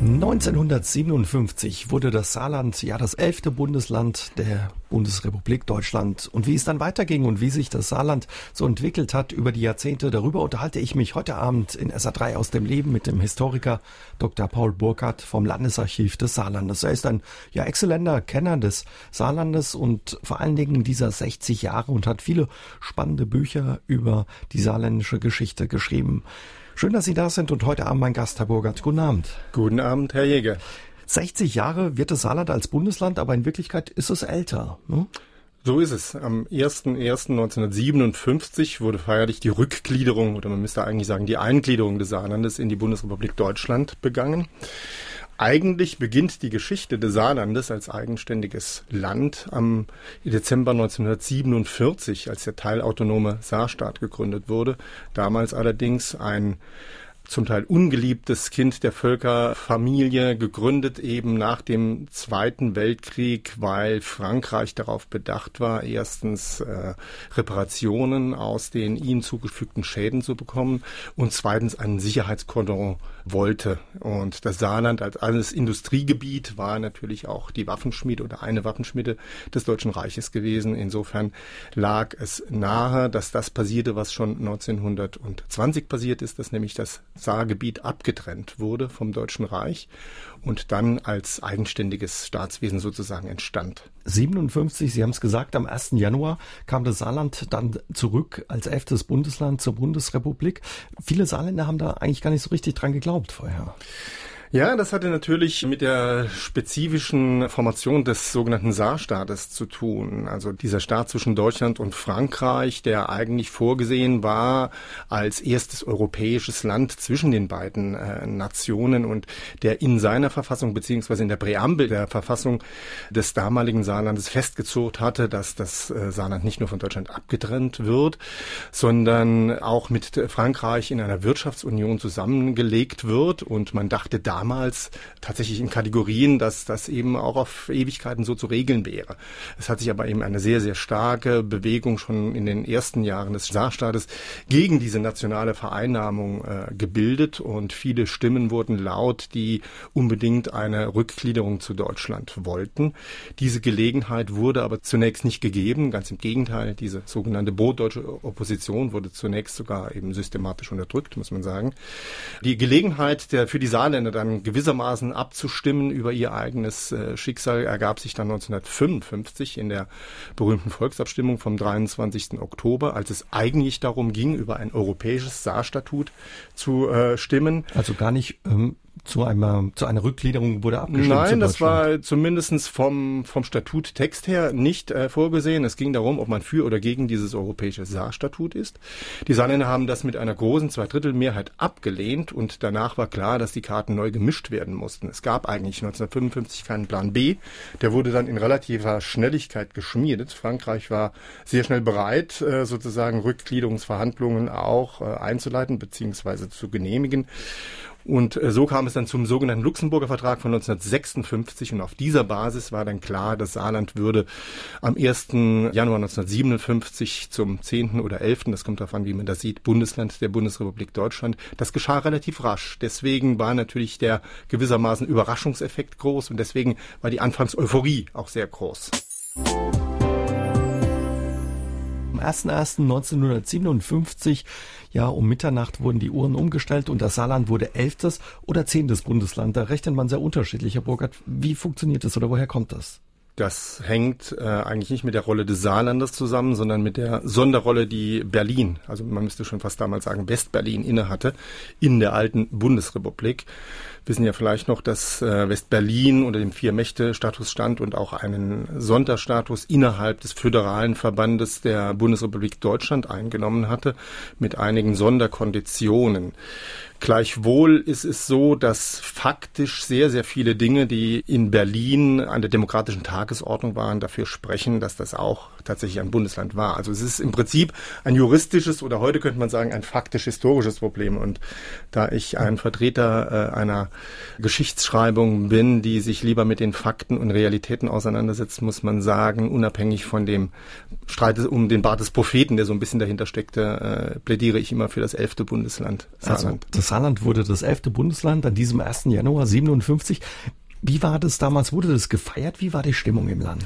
1957 wurde das Saarland ja das elfte Bundesland der Bundesrepublik Deutschland. Und wie es dann weiterging und wie sich das Saarland so entwickelt hat über die Jahrzehnte, darüber unterhalte ich mich heute Abend in SA3 aus dem Leben mit dem Historiker Dr. Paul Burkhardt vom Landesarchiv des Saarlandes. Er ist ein ja exzellenter Kenner des Saarlandes und vor allen Dingen dieser 60 Jahre und hat viele spannende Bücher über die saarländische Geschichte geschrieben. Schön, dass Sie da sind und heute Abend mein Gast, Herr Burgert. Guten Abend. Guten Abend, Herr Jäger. 60 Jahre wird das Saarland als Bundesland, aber in Wirklichkeit ist es älter. Ne? So ist es. Am 01.01.1957 wurde feierlich die Rückgliederung oder man müsste eigentlich sagen die Eingliederung des Saarlandes in die Bundesrepublik Deutschland begangen. Eigentlich beginnt die Geschichte des Saarlandes als eigenständiges Land am Dezember 1947, als der teilautonome Saarstaat gegründet wurde. Damals allerdings ein zum Teil ungeliebtes Kind der Völkerfamilie, gegründet eben nach dem Zweiten Weltkrieg, weil Frankreich darauf bedacht war, erstens äh, Reparationen aus den ihm zugefügten Schäden zu bekommen und zweitens einen Sicherheitskordon wollte. Und das Saarland als alles Industriegebiet war natürlich auch die Waffenschmiede oder eine Waffenschmiede des Deutschen Reiches gewesen. Insofern lag es nahe, dass das passierte, was schon 1920 passiert ist, dass nämlich das Saargebiet abgetrennt wurde vom Deutschen Reich und dann als eigenständiges Staatswesen sozusagen entstand. 57, Sie haben es gesagt, am 1. Januar kam das Saarland dann zurück als elftes Bundesland zur Bundesrepublik. Viele Saarländer haben da eigentlich gar nicht so richtig dran geglaubt vorher. Ja, das hatte natürlich mit der spezifischen Formation des sogenannten Saarstaates zu tun. Also dieser Staat zwischen Deutschland und Frankreich, der eigentlich vorgesehen war als erstes europäisches Land zwischen den beiden äh, Nationen und der in seiner Verfassung beziehungsweise in der Präambel der Verfassung des damaligen Saarlandes festgezurrt hatte, dass das äh, Saarland nicht nur von Deutschland abgetrennt wird, sondern auch mit Frankreich in einer Wirtschaftsunion zusammengelegt wird. Und man dachte da damals tatsächlich in Kategorien, dass das eben auch auf Ewigkeiten so zu regeln wäre. Es hat sich aber eben eine sehr, sehr starke Bewegung schon in den ersten Jahren des Saarstaates gegen diese nationale Vereinnahmung äh, gebildet und viele Stimmen wurden laut, die unbedingt eine Rückgliederung zu Deutschland wollten. Diese Gelegenheit wurde aber zunächst nicht gegeben, ganz im Gegenteil, diese sogenannte bodeutsche Opposition wurde zunächst sogar eben systematisch unterdrückt, muss man sagen. Die Gelegenheit der für die Saarländer dann gewissermaßen abzustimmen über ihr eigenes äh, Schicksal ergab sich dann 1955 in der berühmten Volksabstimmung vom 23. Oktober, als es eigentlich darum ging, über ein europäisches Saarstatut zu äh, stimmen. Also gar nicht ähm, zu einer, zu einer Rückgliederung wurde abgestimmt. Nein, das war zumindestens vom, vom Statuttext her nicht äh, vorgesehen. Es ging darum, ob man für oder gegen dieses europäische Saarstatut ist. Die Saarländer haben das mit einer großen Zweidrittelmehrheit abgelehnt und danach war klar, dass die Karten neu gemischt werden mussten. Es gab eigentlich 1955 keinen Plan B. Der wurde dann in relativer Schnelligkeit geschmiedet. Frankreich war sehr schnell bereit, äh, sozusagen Rückgliederungsverhandlungen auch äh, einzuleiten bzw. zu genehmigen. Und äh, so kam es dann zum sogenannten Luxemburger Vertrag von 1956 und auf dieser Basis war dann klar, das Saarland würde am 1. Januar 1957 zum 10. oder 11., das kommt darauf an, wie man das sieht, Bundesland der Bundesrepublik Deutschland. Das geschah relativ rasch. Deswegen war natürlich der gewissermaßen Überraschungseffekt groß und deswegen war die Anfangseuphorie auch sehr groß. Am 01.01.1957 ja, um Mitternacht wurden die Uhren umgestellt und das Saarland wurde elftes oder zehntes Bundesland. Da rechnet man sehr unterschiedlich, Herr Burkhardt. Wie funktioniert das oder woher kommt das? Das hängt äh, eigentlich nicht mit der Rolle des Saarlandes zusammen, sondern mit der Sonderrolle, die Berlin, also man müsste schon fast damals sagen Westberlin innehatte, in der alten Bundesrepublik wissen ja vielleicht noch, dass äh, Westberlin unter dem Vier-Mächte-Status stand und auch einen Sonderstatus innerhalb des föderalen Verbandes der Bundesrepublik Deutschland eingenommen hatte, mit einigen Sonderkonditionen. Gleichwohl ist es so, dass faktisch sehr, sehr viele Dinge, die in Berlin an der demokratischen Tagesordnung waren, dafür sprechen, dass das auch tatsächlich ein Bundesland war. Also es ist im Prinzip ein juristisches oder heute könnte man sagen ein faktisch-historisches Problem. Und da ich ein Vertreter äh, einer Geschichtsschreibung bin, die sich lieber mit den Fakten und Realitäten auseinandersetzt, muss man sagen, unabhängig von dem Streit um den Bart des Propheten, der so ein bisschen dahinter steckte, äh, plädiere ich immer für das elfte Bundesland Saarland. Also, das Saarland wurde das elfte Bundesland an diesem 1. Januar 57. Wie war das damals? Wurde das gefeiert? Wie war die Stimmung im Land?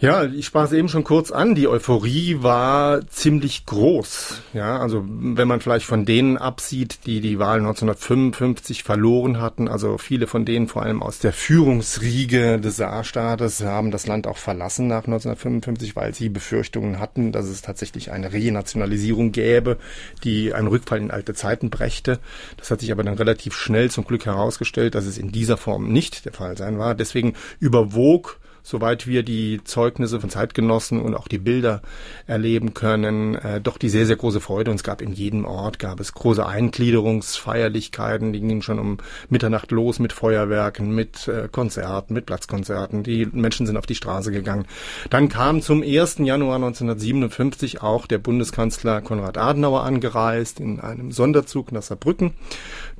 Ja, ich sprach es eben schon kurz an. Die Euphorie war ziemlich groß. Ja, also wenn man vielleicht von denen absieht, die die Wahl 1955 verloren hatten, also viele von denen vor allem aus der Führungsriege des Saarstaates haben das Land auch verlassen nach 1955, weil sie Befürchtungen hatten, dass es tatsächlich eine Renationalisierung gäbe, die einen Rückfall in alte Zeiten brächte. Das hat sich aber dann relativ schnell zum Glück herausgestellt, dass es in dieser Form nicht der Fall sein war. Deswegen überwog soweit wir die Zeugnisse von Zeitgenossen und auch die Bilder erleben können, äh, doch die sehr, sehr große Freude. Und es gab in jedem Ort, gab es große Eingliederungsfeierlichkeiten, die gingen schon um Mitternacht los mit Feuerwerken, mit äh, Konzerten, mit Platzkonzerten. Die Menschen sind auf die Straße gegangen. Dann kam zum 1. Januar 1957 auch der Bundeskanzler Konrad Adenauer angereist in einem Sonderzug nach Saarbrücken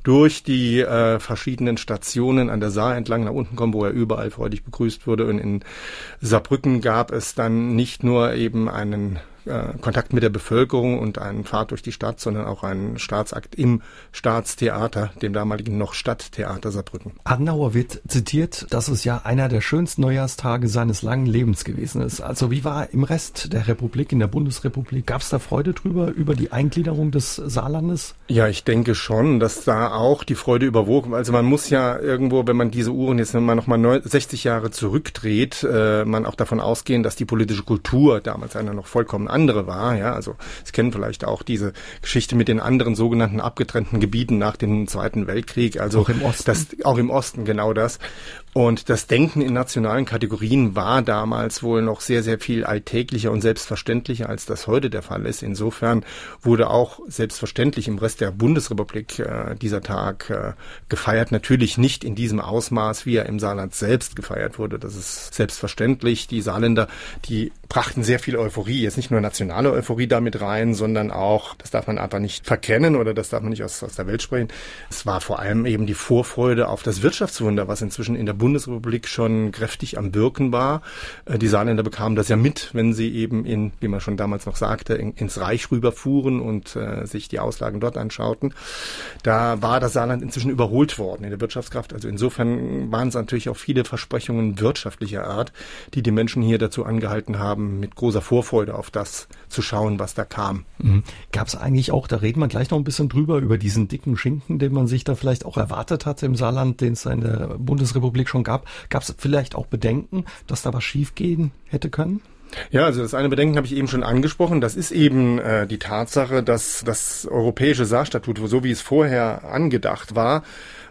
durch die äh, verschiedenen Stationen an der Saar entlang nach unten kommen, wo er überall freudig begrüßt wurde. Und in Saarbrücken gab es dann nicht nur eben einen äh, Kontakt mit der Bevölkerung und einen Fahrt durch die Stadt, sondern auch einen Staatsakt im Staatstheater, dem damaligen noch Stadttheater Saarbrücken. Adenauer wird zitiert, dass es ja einer der schönsten Neujahrstage seines langen Lebens gewesen ist. Also wie war im Rest der Republik, in der Bundesrepublik, gab es da Freude drüber, über die Eingliederung des Saarlandes? Ja, ich denke schon, dass da auch die Freude überwog. Also man muss ja irgendwo, wenn man diese Uhren jetzt mal nochmal 60 Jahre zurückdreht, äh, man auch davon ausgehen, dass die politische Kultur damals einer noch vollkommen andere war. Ja, also Sie kennen vielleicht auch diese Geschichte mit den anderen sogenannten abgetrennten Gebieten nach dem Zweiten Weltkrieg. Also auch im Osten. Das, auch im Osten genau das. Und das Denken in nationalen Kategorien war damals wohl noch sehr, sehr viel alltäglicher und selbstverständlicher, als das heute der Fall ist. Insofern wurde auch selbstverständlich im Rest der Bundesrepublik äh, dieser Tag äh, gefeiert. Natürlich nicht in diesem Ausmaß, wie er im Saarland selbst gefeiert wurde. Das ist selbstverständlich. Die Saarländer, die brachten sehr viel Euphorie. Jetzt nicht nur nationale Euphorie damit rein, sondern auch, das darf man einfach nicht verkennen oder das darf man nicht aus, aus der Welt sprechen. Es war vor allem eben die Vorfreude auf das Wirtschaftswunder, was inzwischen in der Bundesrepublik schon kräftig am Wirken war. Äh, die Saarländer bekamen das ja mit, wenn sie eben in, wie man schon damals noch sagte, in, ins Reich rüberfuhren und äh, sich die Auslagen dort anschauten. Da war das Saarland inzwischen überholt worden in der Wirtschaftskraft. Also insofern waren es natürlich auch viele Versprechungen wirtschaftlicher Art, die die Menschen hier dazu angehalten haben, mit großer Vorfreude auf das zu schauen, was da kam. Mhm. Gab es eigentlich auch, da reden wir gleich noch ein bisschen drüber, über diesen dicken Schinken, den man sich da vielleicht auch erwartet hatte im Saarland, den es in der Bundesrepublik schon gab. Gab es vielleicht auch Bedenken, dass da was schiefgehen hätte können? Ja, also das eine Bedenken habe ich eben schon angesprochen. Das ist eben äh, die Tatsache, dass das europäische Saarstatut, so wie es vorher angedacht war,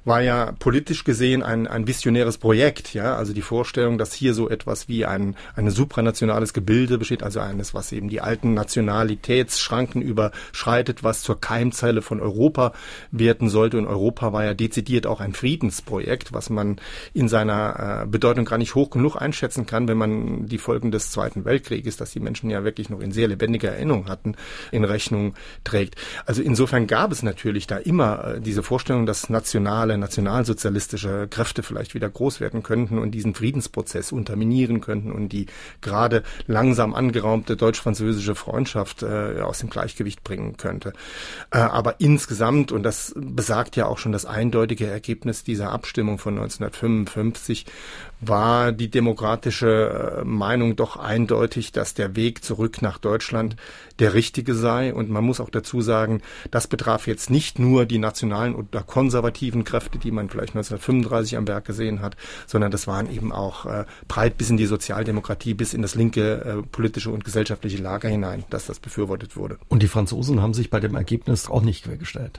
war ja politisch gesehen ein, ein visionäres Projekt, ja, also die Vorstellung, dass hier so etwas wie ein, ein supranationales Gebilde besteht, also eines, was eben die alten Nationalitätsschranken überschreitet, was zur Keimzelle von Europa werden sollte. Und Europa war ja dezidiert auch ein Friedensprojekt, was man in seiner äh, Bedeutung gar nicht hoch genug einschätzen kann, wenn man die Folgen des Zweiten Weltkrieges, dass die Menschen ja wirklich noch in sehr lebendiger Erinnerung hatten, in Rechnung trägt. Also insofern gab es natürlich da immer äh, diese Vorstellung, dass nationale nationalsozialistische Kräfte vielleicht wieder groß werden könnten und diesen Friedensprozess unterminieren könnten und die gerade langsam angeraumte deutsch-französische Freundschaft äh, aus dem Gleichgewicht bringen könnte. Äh, aber insgesamt, und das besagt ja auch schon das eindeutige Ergebnis dieser Abstimmung von 1955, war die demokratische äh, Meinung doch eindeutig, dass der Weg zurück nach Deutschland der richtige sei. Und man muss auch dazu sagen, das betraf jetzt nicht nur die nationalen oder konservativen Kräfte, die man vielleicht 1935 am Werk gesehen hat, sondern das waren eben auch äh, breit bis in die Sozialdemokratie, bis in das linke äh, politische und gesellschaftliche Lager hinein, dass das befürwortet wurde. Und die Franzosen haben sich bei dem Ergebnis auch nicht quergestellt.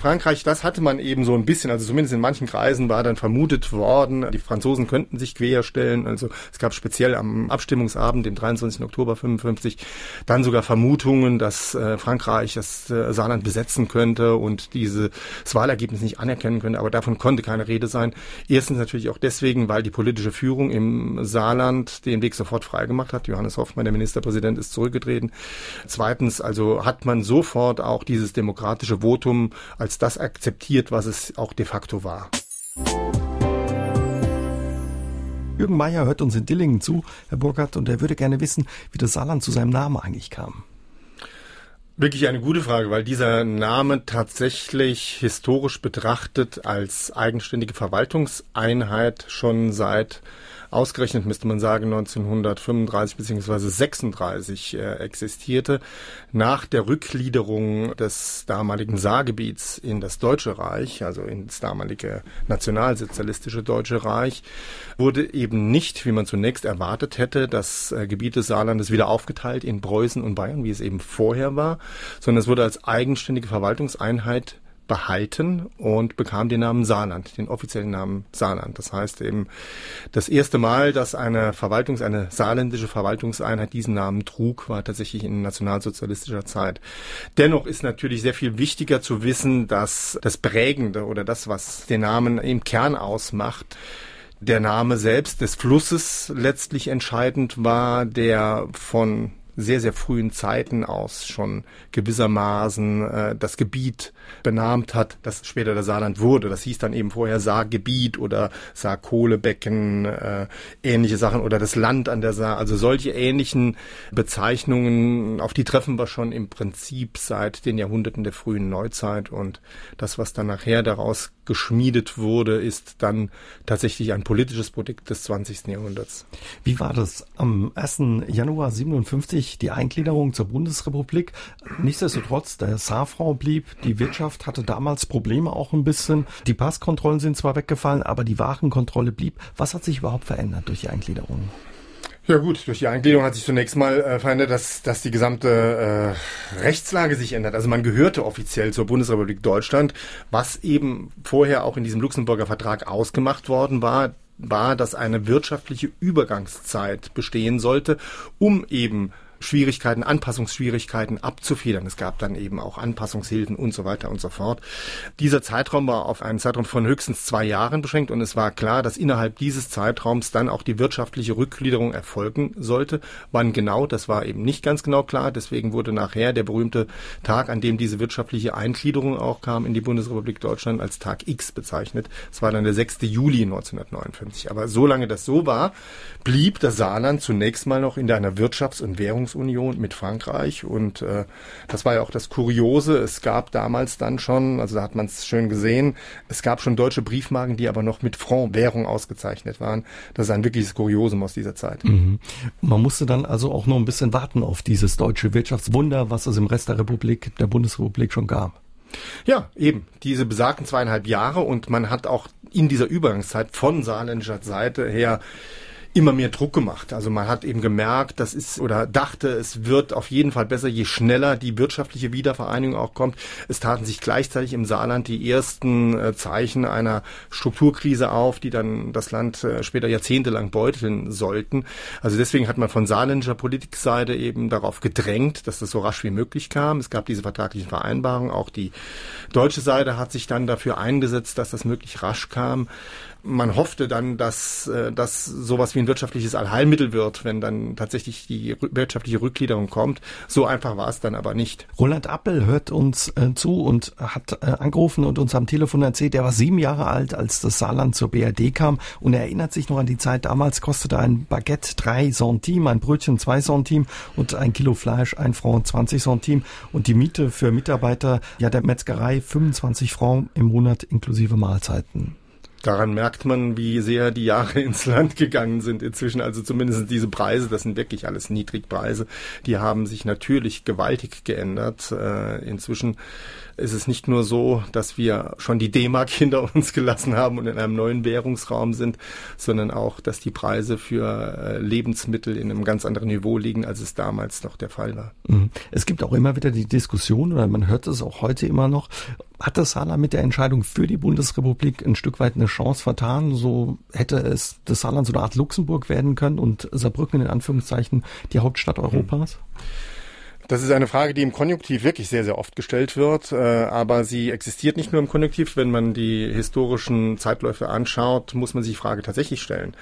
Frankreich, das hatte man eben so ein bisschen, also zumindest in manchen Kreisen war dann vermutet worden, die Franzosen könnten sich querstellen. Also es gab speziell am Abstimmungsabend, dem 23. Oktober 55, dann sogar Vermutungen, dass äh, Frankreich das äh, Saarland besetzen könnte und dieses Wahlergebnis nicht anerkennen könnte. Aber davon konnte keine Rede sein. Erstens natürlich auch deswegen, weil die politische Führung im Saarland den Weg sofort freigemacht hat. Johannes Hoffmann, der Ministerpräsident, ist zurückgetreten. Zweitens, also hat man sofort auch dieses demokratische Votum als das akzeptiert, was es auch de facto war. Jürgen Meyer hört uns in Dillingen zu, Herr Burkhardt, und er würde gerne wissen, wie das Saarland zu seinem Namen eigentlich kam. Wirklich eine gute Frage, weil dieser Name tatsächlich historisch betrachtet als eigenständige Verwaltungseinheit schon seit ausgerechnet müsste man sagen 1935 bzw. 36 äh, existierte. Nach der Rückgliederung des damaligen Saargebiets in das Deutsche Reich, also ins damalige nationalsozialistische Deutsche Reich, wurde eben nicht, wie man zunächst erwartet hätte, das äh, Gebiet des Saarlandes wieder aufgeteilt in Preußen und Bayern, wie es eben vorher war, sondern es wurde als eigenständige Verwaltungseinheit behalten und bekam den Namen Saarland, den offiziellen Namen Saarland. Das heißt eben das erste Mal, dass eine Verwaltungs-, eine saarländische Verwaltungseinheit diesen Namen trug, war tatsächlich in nationalsozialistischer Zeit. Dennoch ist natürlich sehr viel wichtiger zu wissen, dass das Prägende oder das, was den Namen im Kern ausmacht, der Name selbst des Flusses letztlich entscheidend war, der von sehr, sehr frühen Zeiten aus schon gewissermaßen äh, das Gebiet benahmt hat, das später der Saarland wurde. Das hieß dann eben vorher Saargebiet oder Saarkohlebecken, äh, ähnliche Sachen oder das Land an der Saar. Also solche ähnlichen Bezeichnungen, auf die treffen wir schon im Prinzip seit den Jahrhunderten der frühen Neuzeit und das, was dann nachher daraus geschmiedet wurde, ist dann tatsächlich ein politisches Produkt des 20. Jahrhunderts. Wie war das am 1. Januar 57 die Eingliederung zur Bundesrepublik? Nichtsdestotrotz, der Saarfrau blieb, die Wirtschaft hatte damals Probleme auch ein bisschen. Die Passkontrollen sind zwar weggefallen, aber die Warenkontrolle blieb. Was hat sich überhaupt verändert durch die Eingliederung? Ja gut, durch die Eingliederung hat sich zunächst mal äh, verändert, dass, dass die gesamte äh, Rechtslage sich ändert. Also man gehörte offiziell zur Bundesrepublik Deutschland, was eben vorher auch in diesem Luxemburger Vertrag ausgemacht worden war war, dass eine wirtschaftliche Übergangszeit bestehen sollte, um eben Schwierigkeiten, Anpassungsschwierigkeiten abzufedern. Es gab dann eben auch Anpassungshilfen und so weiter und so fort. Dieser Zeitraum war auf einen Zeitraum von höchstens zwei Jahren beschränkt und es war klar, dass innerhalb dieses Zeitraums dann auch die wirtschaftliche Rückgliederung erfolgen sollte. Wann genau, das war eben nicht ganz genau klar. Deswegen wurde nachher der berühmte Tag, an dem diese wirtschaftliche Eingliederung auch kam in die Bundesrepublik Deutschland, als Tag X bezeichnet. Es war dann der 6. Juli 1959. Aber solange das so war, blieb das Saarland zunächst mal noch in einer Wirtschafts- und Währungs Währungsunion mit Frankreich. Und äh, das war ja auch das Kuriose. Es gab damals dann schon, also da hat man es schön gesehen, es gab schon deutsche Briefmarken, die aber noch mit Franc-Währung ausgezeichnet waren. Das ist ein wirkliches Kuriosum aus dieser Zeit. Mhm. Man musste dann also auch noch ein bisschen warten auf dieses deutsche Wirtschaftswunder, was es im Rest der Republik, der Bundesrepublik schon gab. Ja, eben. Diese besagten zweieinhalb Jahre und man hat auch in dieser Übergangszeit von saarländischer Seite her immer mehr Druck gemacht. Also man hat eben gemerkt, das ist oder dachte, es wird auf jeden Fall besser, je schneller die wirtschaftliche Wiedervereinigung auch kommt. Es taten sich gleichzeitig im Saarland die ersten äh, Zeichen einer Strukturkrise auf, die dann das Land äh, später jahrzehntelang beuteln sollten. Also deswegen hat man von saarländischer Politikseite eben darauf gedrängt, dass das so rasch wie möglich kam. Es gab diese vertraglichen Vereinbarungen. Auch die deutsche Seite hat sich dann dafür eingesetzt, dass das möglich rasch kam man hoffte dann, dass äh, das sowas wie ein wirtschaftliches Allheilmittel wird, wenn dann tatsächlich die wirtschaftliche Rückgliederung kommt. So einfach war es dann aber nicht. Roland Appel hört uns äh, zu und hat äh, angerufen und uns am Telefon erzählt, er war sieben Jahre alt, als das Saarland zur BRD kam und er erinnert sich noch an die Zeit, damals kostete ein Baguette drei Centime, ein Brötchen zwei Centime und ein Kilo Fleisch ein Franc 20 Centime und die Miete für Mitarbeiter ja der Metzgerei 25 Franc im Monat inklusive Mahlzeiten. Daran merkt man, wie sehr die Jahre ins Land gegangen sind inzwischen. Also zumindest diese Preise, das sind wirklich alles Niedrigpreise, die haben sich natürlich gewaltig geändert. Äh, inzwischen ist es nicht nur so, dass wir schon die D-Mark hinter uns gelassen haben und in einem neuen Währungsraum sind, sondern auch, dass die Preise für äh, Lebensmittel in einem ganz anderen Niveau liegen, als es damals noch der Fall war. Mhm. Es gibt auch immer wieder die Diskussion, oder man hört es auch heute immer noch, hat das Saarland mit der Entscheidung für die Bundesrepublik ein Stück weit eine Chance vertan? So hätte es das Saarland so eine Art Luxemburg werden können und Saarbrücken in Anführungszeichen die Hauptstadt Europas? Mhm. Das ist eine Frage, die im Konjunktiv wirklich sehr, sehr oft gestellt wird, äh, aber sie existiert nicht nur im Konjunktiv. Wenn man die historischen Zeitläufe anschaut, muss man sich die Frage tatsächlich stellen.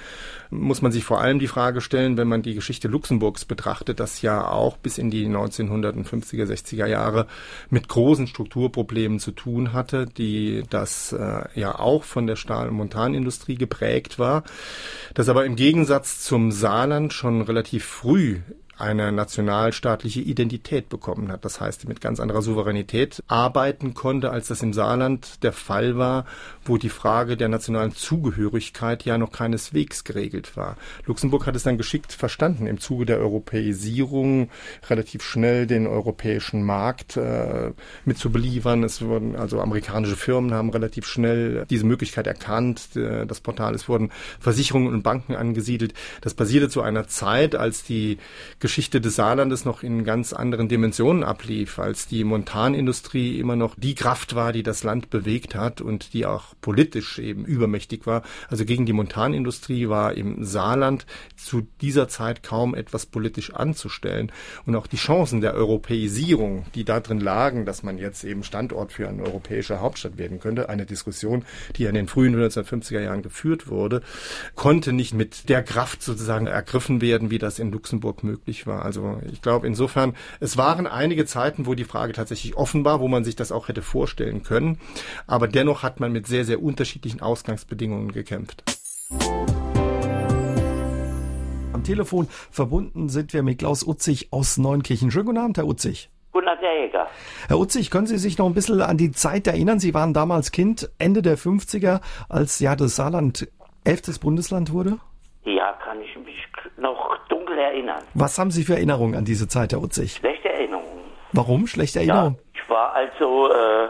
Muss man sich vor allem die Frage stellen, wenn man die Geschichte Luxemburgs betrachtet, das ja auch bis in die 1950er, 60er Jahre mit großen Strukturproblemen zu tun hatte, die das äh, ja auch von der Stahl- und Montanindustrie geprägt war, das aber im Gegensatz zum Saarland schon relativ früh eine nationalstaatliche Identität bekommen hat. Das heißt, mit ganz anderer Souveränität arbeiten konnte, als das im Saarland der Fall war, wo die Frage der nationalen Zugehörigkeit ja noch keineswegs geregelt war. Luxemburg hat es dann geschickt verstanden, im Zuge der Europäisierung relativ schnell den europäischen Markt äh, mit zu beliefern. Es wurden also amerikanische Firmen haben relativ schnell diese Möglichkeit erkannt. Äh, das Portal, es wurden Versicherungen und Banken angesiedelt. Das passierte zu einer Zeit, als die Geschichte des Saarlandes noch in ganz anderen Dimensionen ablief, als die Montanindustrie immer noch die Kraft war, die das Land bewegt hat und die auch politisch eben übermächtig war. Also gegen die Montanindustrie war im Saarland zu dieser Zeit kaum etwas politisch anzustellen. Und auch die Chancen der Europäisierung, die darin lagen, dass man jetzt eben Standort für eine europäische Hauptstadt werden könnte, eine Diskussion, die in den frühen 1950er Jahren geführt wurde, konnte nicht mit der Kraft sozusagen ergriffen werden, wie das in Luxemburg möglich möglich war. Also ich glaube insofern, es waren einige Zeiten, wo die Frage tatsächlich offen war, wo man sich das auch hätte vorstellen können. Aber dennoch hat man mit sehr, sehr unterschiedlichen Ausgangsbedingungen gekämpft. Am Telefon verbunden sind wir mit Klaus Utzig aus Neunkirchen. Schönen guten Abend, Herr Utzig. Guten Abend, Herr Jäger. Herr Utzig, können Sie sich noch ein bisschen an die Zeit erinnern? Sie waren damals Kind, Ende der 50er, als ja das Saarland elftes Bundesland wurde? Ja, kann ich mich noch dunkel erinnern. Was haben Sie für Erinnerungen an diese Zeit, Herr Utzig? Schlechte Erinnerungen. Warum schlechte Erinnerungen? Ja, ich war also, äh,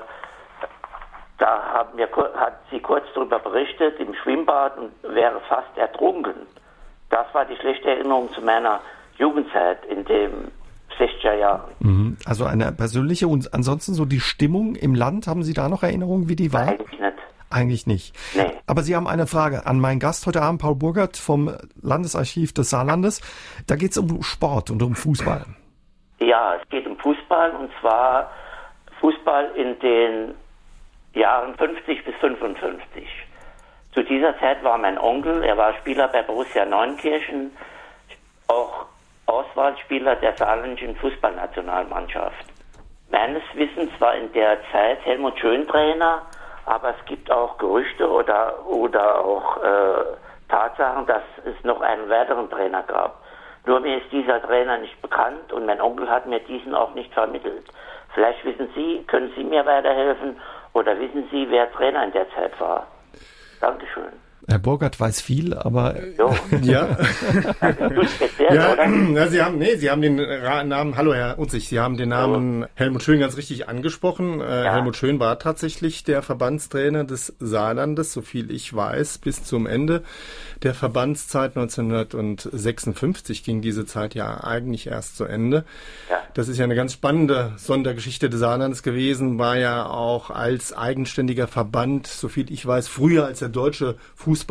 da haben wir, hat sie kurz darüber berichtet, im Schwimmbad und wäre fast ertrunken. Das war die schlechte Erinnerung zu meiner Jugendzeit in den 60er Jahren. Mhm. Also eine persönliche und ansonsten so die Stimmung im Land, haben Sie da noch Erinnerungen, wie die war? Eigentlich nicht. Eigentlich nicht. Nee. Aber Sie haben eine Frage an meinen Gast heute Abend, Paul Burgert vom Landesarchiv des Saarlandes. Da geht es um Sport und um Fußball. Ja, es geht um Fußball und zwar Fußball in den Jahren 50 bis 55. Zu dieser Zeit war mein Onkel, er war Spieler bei Borussia Neunkirchen, auch Auswahlspieler der saarländischen Fußballnationalmannschaft. Meines Wissens war in der Zeit Helmut Schön Trainer aber es gibt auch Gerüchte oder, oder auch äh, Tatsachen, dass es noch einen weiteren Trainer gab. Nur mir ist dieser Trainer nicht bekannt und mein Onkel hat mir diesen auch nicht vermittelt. Vielleicht wissen Sie, können Sie mir weiterhelfen oder wissen Sie, wer Trainer in der Zeit war? Dankeschön. Burgert weiß viel, aber Jo. Ja. Ja, ja, Sie haben, nee, Sie haben den Namen, hallo Herr Unzig, Sie haben den Namen Helmut Schön ganz richtig angesprochen. Äh, Ja. Helmut Schön war tatsächlich der Verbandstrainer des Saarlandes, so viel ich weiß, bis zum Ende der Verbandszeit 1956 ging diese Zeit ja eigentlich erst zu Ende. Ja. Das ist ja eine ganz spannende Sondergeschichte des Saarlandes gewesen, war ja auch als eigenständiger Verband, so viel ich weiß, früher als der deutsche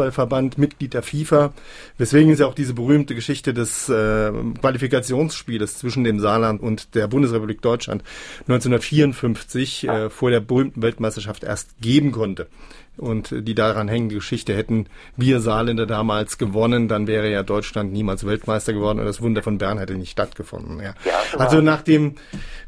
Fußballverband Mitglied der FIFA, weswegen es ja auch diese berühmte Geschichte des äh, Qualifikationsspieles zwischen dem Saarland und der Bundesrepublik Deutschland 1954 äh, vor der berühmten Weltmeisterschaft erst geben konnte. Und die daran hängende Geschichte hätten wir Saarländer damals gewonnen, dann wäre ja Deutschland niemals Weltmeister geworden und das Wunder von Bern hätte nicht stattgefunden. Ja. Ja, also nach dem,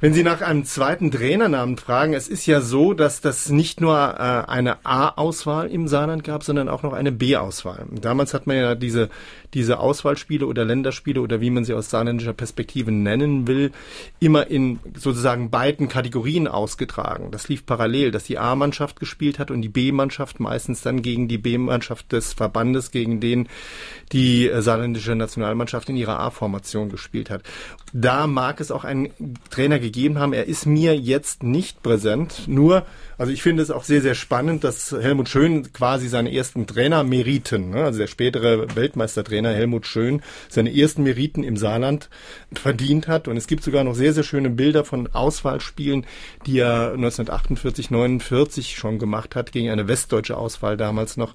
wenn Sie nach einem zweiten Trainernamen fragen, es ist ja so, dass das nicht nur äh, eine A-Auswahl im Saarland gab, sondern auch noch eine B-Auswahl. Damals hat man ja diese diese Auswahlspiele oder Länderspiele oder wie man sie aus saarländischer Perspektive nennen will, immer in sozusagen beiden Kategorien ausgetragen. Das lief parallel, dass die A-Mannschaft gespielt hat und die B-Mannschaft meistens dann gegen die B-Mannschaft des Verbandes, gegen den die saarländische Nationalmannschaft in ihrer A-Formation gespielt hat. Da mag es auch einen Trainer gegeben haben. Er ist mir jetzt nicht präsent. Nur, also ich finde es auch sehr, sehr spannend, dass Helmut Schön quasi seine ersten Trainermeriten, ne, also der spätere Weltmeistertrainer Helmut Schön, seine ersten Meriten im Saarland verdient hat. Und es gibt sogar noch sehr, sehr schöne Bilder von Auswahlspielen, die er 1948, 49 schon gemacht hat gegen eine westdeutsche Auswahl damals noch,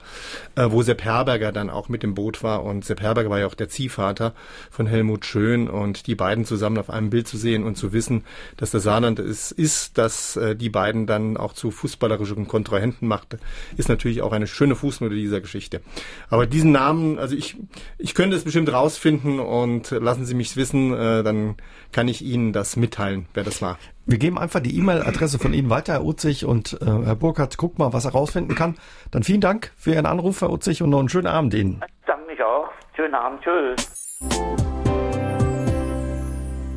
äh, wo Sepp Herberger dann auch mit dem Boot war. Und Sepp Herberger war ja auch der Ziehvater von Helmut Schön. Und die beiden zusammen auf einem Bild zu sehen und zu wissen, dass das Saarland ist, ist dass äh, die beiden dann auch zu fußballerischen Kontrahenten machte, ist natürlich auch eine schöne Fußnote dieser Geschichte. Aber diesen Namen, also ich, ich könnte es bestimmt rausfinden und lassen Sie mich wissen, äh, dann kann ich Ihnen das mitteilen, wer das war. Wir geben einfach die E-Mail-Adresse von Ihnen weiter, Herr Utzig, und äh, Herr Burkhardt guckt mal, was er rausfinden kann. Dann vielen Dank für Ihren Anruf, Herr Utzig, und noch einen schönen Abend Ihnen. Ich danke mich auch. Schönen Abend. Tschüss.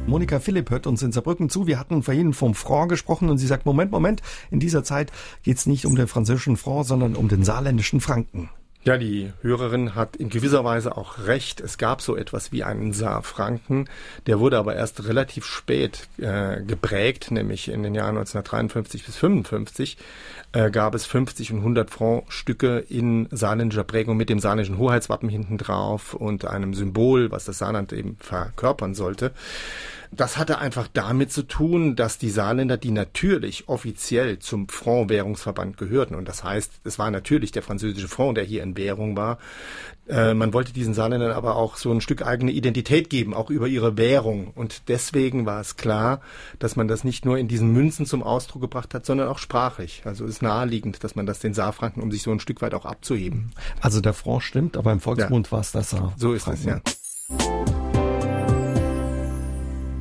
Monika Philipp hört uns in Saarbrücken zu. Wir hatten vorhin vom Franc gesprochen und sie sagt, Moment, Moment, in dieser Zeit geht es nicht um den französischen Franc, sondern um den saarländischen Franken. Ja, die Hörerin hat in gewisser Weise auch recht. Es gab so etwas wie einen Saarfranken, der wurde aber erst relativ spät äh, geprägt, nämlich in den Jahren 1953 bis 55 äh, gab es 50 und 100 Franc Stücke in saarländischer Prägung mit dem saarländischen Hoheitswappen hinten drauf und einem Symbol, was das Saarland eben verkörpern sollte. Das hatte einfach damit zu tun, dass die Saarländer, die natürlich offiziell zum Franc-Währungsverband gehörten, und das heißt, es war natürlich der französische Franc, der hier in Währung war, äh, man wollte diesen Saarländern aber auch so ein Stück eigene Identität geben, auch über ihre Währung. Und deswegen war es klar, dass man das nicht nur in diesen Münzen zum Ausdruck gebracht hat, sondern auch sprachlich. Also es ist naheliegend, dass man das den Saarfranken, um sich so ein Stück weit auch abzuheben. Also der Franc stimmt, aber im Volksmund ja. war es das Saar. So ist es, ja.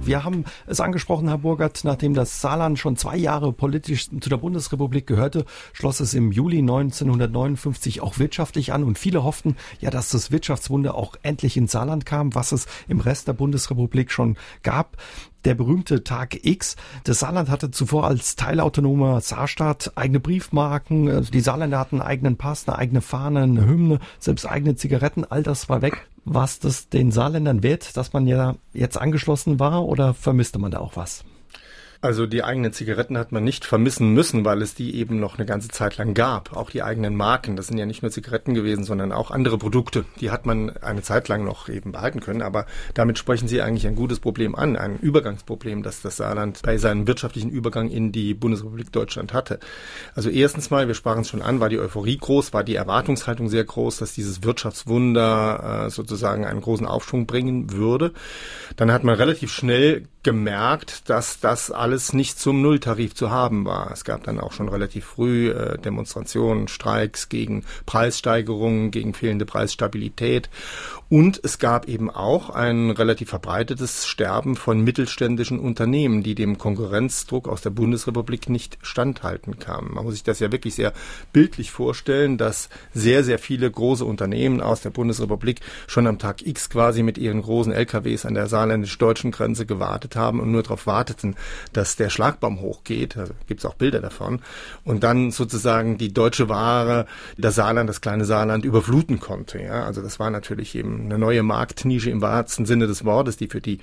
Wir haben es angesprochen, Herr Burgert, nachdem das Saarland schon zwei Jahre politisch zu der Bundesrepublik gehörte, schloss es im Juli 1959 auch wirtschaftlich an und viele hofften ja, dass das Wirtschaftswunder auch endlich ins Saarland kam, was es im Rest der Bundesrepublik schon gab der berühmte Tag X. Das Saarland hatte zuvor als teilautonomer Saarstaat eigene Briefmarken. Also die Saarländer hatten einen eigenen Pass, eine eigene Fahne, eine Hymne, selbst eigene Zigaretten. All das war weg was das den Saarländern wert, dass man ja jetzt angeschlossen war oder vermisste man da auch was? Also die eigenen Zigaretten hat man nicht vermissen müssen, weil es die eben noch eine ganze Zeit lang gab. Auch die eigenen Marken, das sind ja nicht nur Zigaretten gewesen, sondern auch andere Produkte. Die hat man eine Zeit lang noch eben behalten können. Aber damit sprechen Sie eigentlich ein gutes Problem an, ein Übergangsproblem, das das Saarland bei seinem wirtschaftlichen Übergang in die Bundesrepublik Deutschland hatte. Also erstens mal, wir sprachen es schon an, war die Euphorie groß, war die Erwartungshaltung sehr groß, dass dieses Wirtschaftswunder äh, sozusagen einen großen Aufschwung bringen würde. Dann hat man relativ schnell gemerkt, dass das alles nicht zum Nulltarif zu haben war. Es gab dann auch schon relativ früh äh, Demonstrationen, Streiks gegen Preissteigerungen, gegen fehlende Preisstabilität. Und es gab eben auch ein relativ verbreitetes Sterben von mittelständischen Unternehmen, die dem Konkurrenzdruck aus der Bundesrepublik nicht standhalten kamen. Man muss sich das ja wirklich sehr bildlich vorstellen, dass sehr, sehr viele große Unternehmen aus der Bundesrepublik schon am Tag X quasi mit ihren großen LKWs an der saarländisch-deutschen Grenze gewartet haben und nur darauf warteten, dass der Schlagbaum hochgeht. Also gibt es auch Bilder davon. Und dann sozusagen die deutsche Ware, das Saarland, das kleine Saarland überfluten konnte. Ja? Also das war natürlich eben eine neue Marktnische im wahrsten Sinne des Wortes, die für die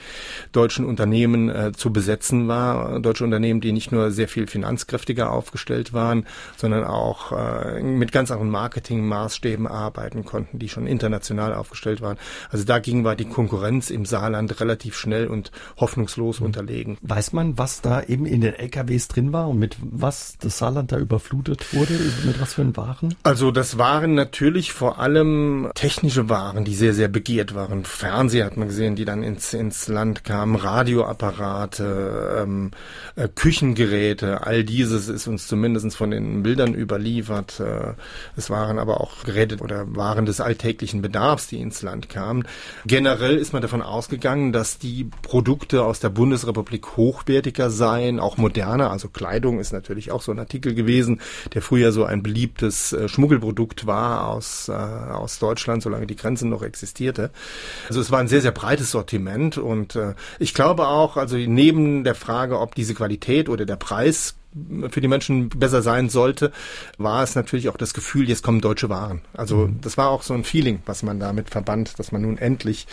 deutschen Unternehmen äh, zu besetzen war. Deutsche Unternehmen, die nicht nur sehr viel finanzkräftiger aufgestellt waren, sondern auch äh, mit ganz anderen Marketingmaßstäben arbeiten konnten, die schon international aufgestellt waren. Also dagegen war die Konkurrenz im Saarland relativ schnell und hoffnungslos mhm. unterlegen. Weiß man, was da eben in den LKWs drin war und mit was das Saarland da überflutet wurde? Mit was für Waren? Also das waren natürlich vor allem technische Waren, die sehr, sehr begehrt waren. Fernseher hat man gesehen, die dann ins, ins Land kamen, Radioapparate, ähm, äh, Küchengeräte, all dieses ist uns zumindest von den Bildern überliefert. Äh, es waren aber auch Geräte oder Waren des alltäglichen Bedarfs, die ins Land kamen. Generell ist man davon ausgegangen, dass die Produkte aus der Bundesrepublik hochwertiger seien, auch moderner. Also Kleidung ist natürlich auch so ein Artikel gewesen, der früher so ein beliebtes äh, Schmuggelprodukt war aus, äh, aus Deutschland, solange die Grenze noch existierte. Also es war ein sehr, sehr breites Sortiment und äh, ich glaube auch, also neben der Frage, ob diese Qualität oder der Preis für die Menschen besser sein sollte, war es natürlich auch das Gefühl, jetzt kommen deutsche Waren. Also mhm. das war auch so ein Feeling, was man damit verband, dass man nun endlich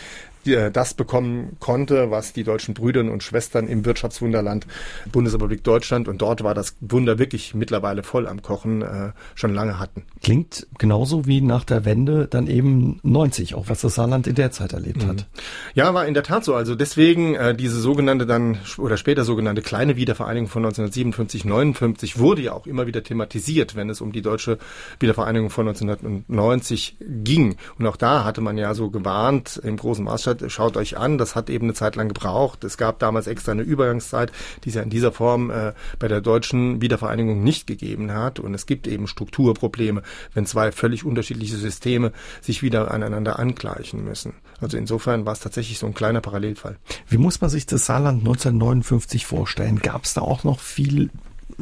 äh, das bekommen konnte, was die deutschen Brüder und Schwestern im Wirtschaftswunderland Bundesrepublik Deutschland und dort war das Wunder wirklich mittlerweile voll am Kochen äh, schon lange hatten. Klingt genauso wie nach der Wende dann eben 90, auch was das Saarland in der Zeit erlebt mhm. hat. Ja, war in der Tat so. Also deswegen äh, diese sogenannte dann oder später sogenannte kleine Wiedervereinigung von 1957, 59 wurde ja auch immer wieder thematisiert, wenn es um die deutsche Wiedervereinigung von 1990 ging. Und auch da hatte man ja so gewarnt im großen Maßstab, schaut euch an, das hat eben eine Zeit lang gebraucht. Es gab damals extra eine Übergangszeit, die es ja in dieser Form äh, bei der deutschen Wiedervereinigung nicht gegeben hat. Und es gibt eben Strukturprobleme, wenn zwei völlig unterschiedliche Systeme sich wieder aneinander angleichen müssen. Also insofern war es tatsächlich so ein kleiner Parallelfall. Wie muss man sich das Saarland 1959 vorstellen? Gab es da auch noch viel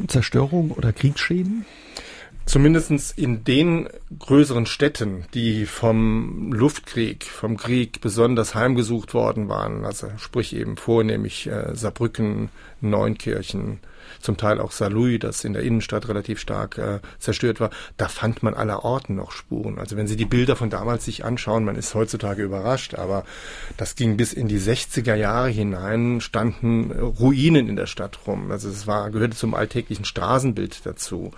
Zerstörung oder Kriegsschäden? Zumindestens in den größeren Städten, die vom Luftkrieg, vom Krieg besonders heimgesucht worden waren, also sprich eben vornehmlich äh, Saarbrücken, Neunkirchen, zum Teil auch Saarlouis, das in der Innenstadt relativ stark äh, zerstört war, da fand man aller Orten noch Spuren. Also wenn Sie die Bilder von damals sich anschauen, man ist heutzutage überrascht, aber das ging bis in die 60er Jahre hinein, standen Ruinen in der Stadt rum. Also es war, gehörte zum alltäglichen Straßenbild dazu.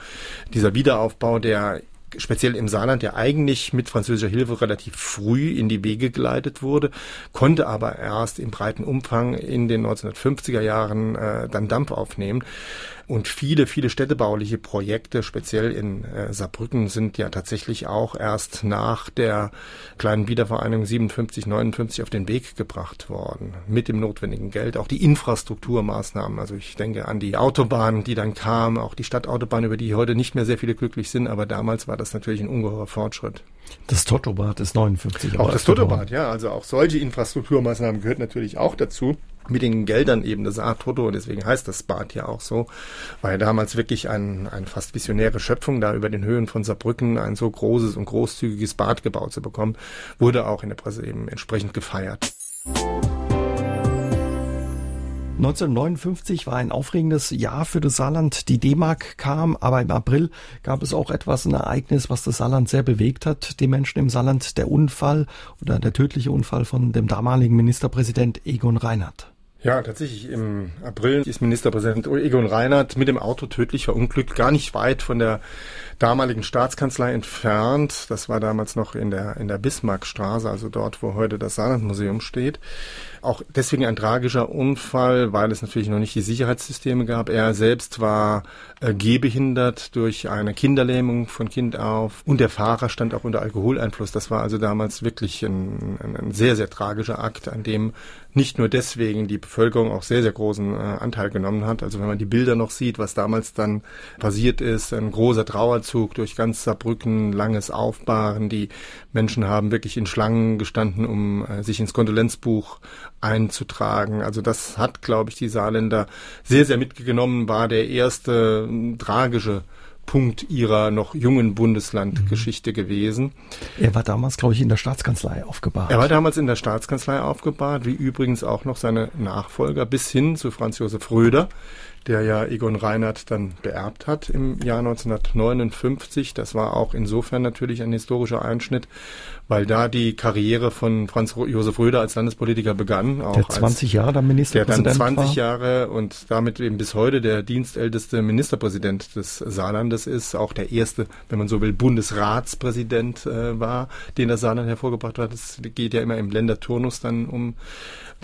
Dieser Wiederaufbau, der speziell im Saarland, der eigentlich mit französischer Hilfe relativ früh in die Wege geleitet wurde, konnte aber erst im breiten Umfang in den 1950er Jahren äh, dann Dampf aufnehmen. Und viele, viele städtebauliche Projekte, speziell in äh, Saarbrücken, sind ja tatsächlich auch erst nach der kleinen Wiedervereinigung 57, 59 auf den Weg gebracht worden. Mit dem notwendigen Geld. Auch die Infrastrukturmaßnahmen. Also ich denke an die Autobahn, die dann kam, auch die Stadtautobahn, über die heute nicht mehr sehr viele glücklich sind. Aber damals war das natürlich ein ungeheurer Fortschritt. Das Tottobad ist 59. Auch das Tottobad, ja. Also auch solche Infrastrukturmaßnahmen gehört natürlich auch dazu mit den Geldern eben des Art Toto, deswegen heißt das Bad ja auch so, ja damals wirklich ein, eine fast visionäre Schöpfung, da über den Höhen von Saarbrücken ein so großes und großzügiges Bad gebaut zu bekommen, wurde auch in der Presse eben entsprechend gefeiert. 1959 war ein aufregendes Jahr für das Saarland. Die D-Mark kam, aber im April gab es auch etwas, ein Ereignis, was das Saarland sehr bewegt hat. Die Menschen im Saarland, der Unfall oder der tödliche Unfall von dem damaligen Ministerpräsident Egon Reinhardt. Ja, tatsächlich. Im April ist Ministerpräsident Egon Reinhardt mit dem Auto tödlich verunglückt, gar nicht weit von der damaligen Staatskanzlei entfernt. Das war damals noch in der, in der Bismarckstraße, also dort, wo heute das Saarlandmuseum steht. Auch deswegen ein tragischer Unfall, weil es natürlich noch nicht die Sicherheitssysteme gab. Er selbst war äh, gehbehindert durch eine Kinderlähmung von Kind auf und der Fahrer stand auch unter Alkoholeinfluss. Das war also damals wirklich ein, ein, ein sehr, sehr tragischer Akt, an dem nicht nur deswegen die Bevölkerung auch sehr, sehr großen äh, Anteil genommen hat. Also wenn man die Bilder noch sieht, was damals dann passiert ist, ein großer Trauerzug durch ganz Saarbrücken, langes Aufbahren. Die Menschen haben wirklich in Schlangen gestanden, um äh, sich ins Kondolenzbuch einzutragen. Also das hat, glaube ich, die Saarländer sehr, sehr mitgenommen, war der erste äh, tragische Punkt ihrer noch jungen Bundeslandgeschichte mhm. gewesen. Er war damals, glaube ich, in der Staatskanzlei aufgebahrt. Er war damals in der Staatskanzlei aufgebahrt, wie übrigens auch noch seine Nachfolger bis hin zu Franz Josef Röder, der ja Egon Reinhardt dann beerbt hat im Jahr 1959. Das war auch insofern natürlich ein historischer Einschnitt, weil da die Karriere von Franz Josef Röder als Landespolitiker begann. Auch der 20 Jahre dann Ministerpräsident Der dann 20 war. Jahre und damit eben bis heute der dienstälteste Ministerpräsident des Saarlandes ist, auch der erste, wenn man so will, Bundesratspräsident äh, war, den das Saarland hervorgebracht hat. Es geht ja immer im Länderturnus dann um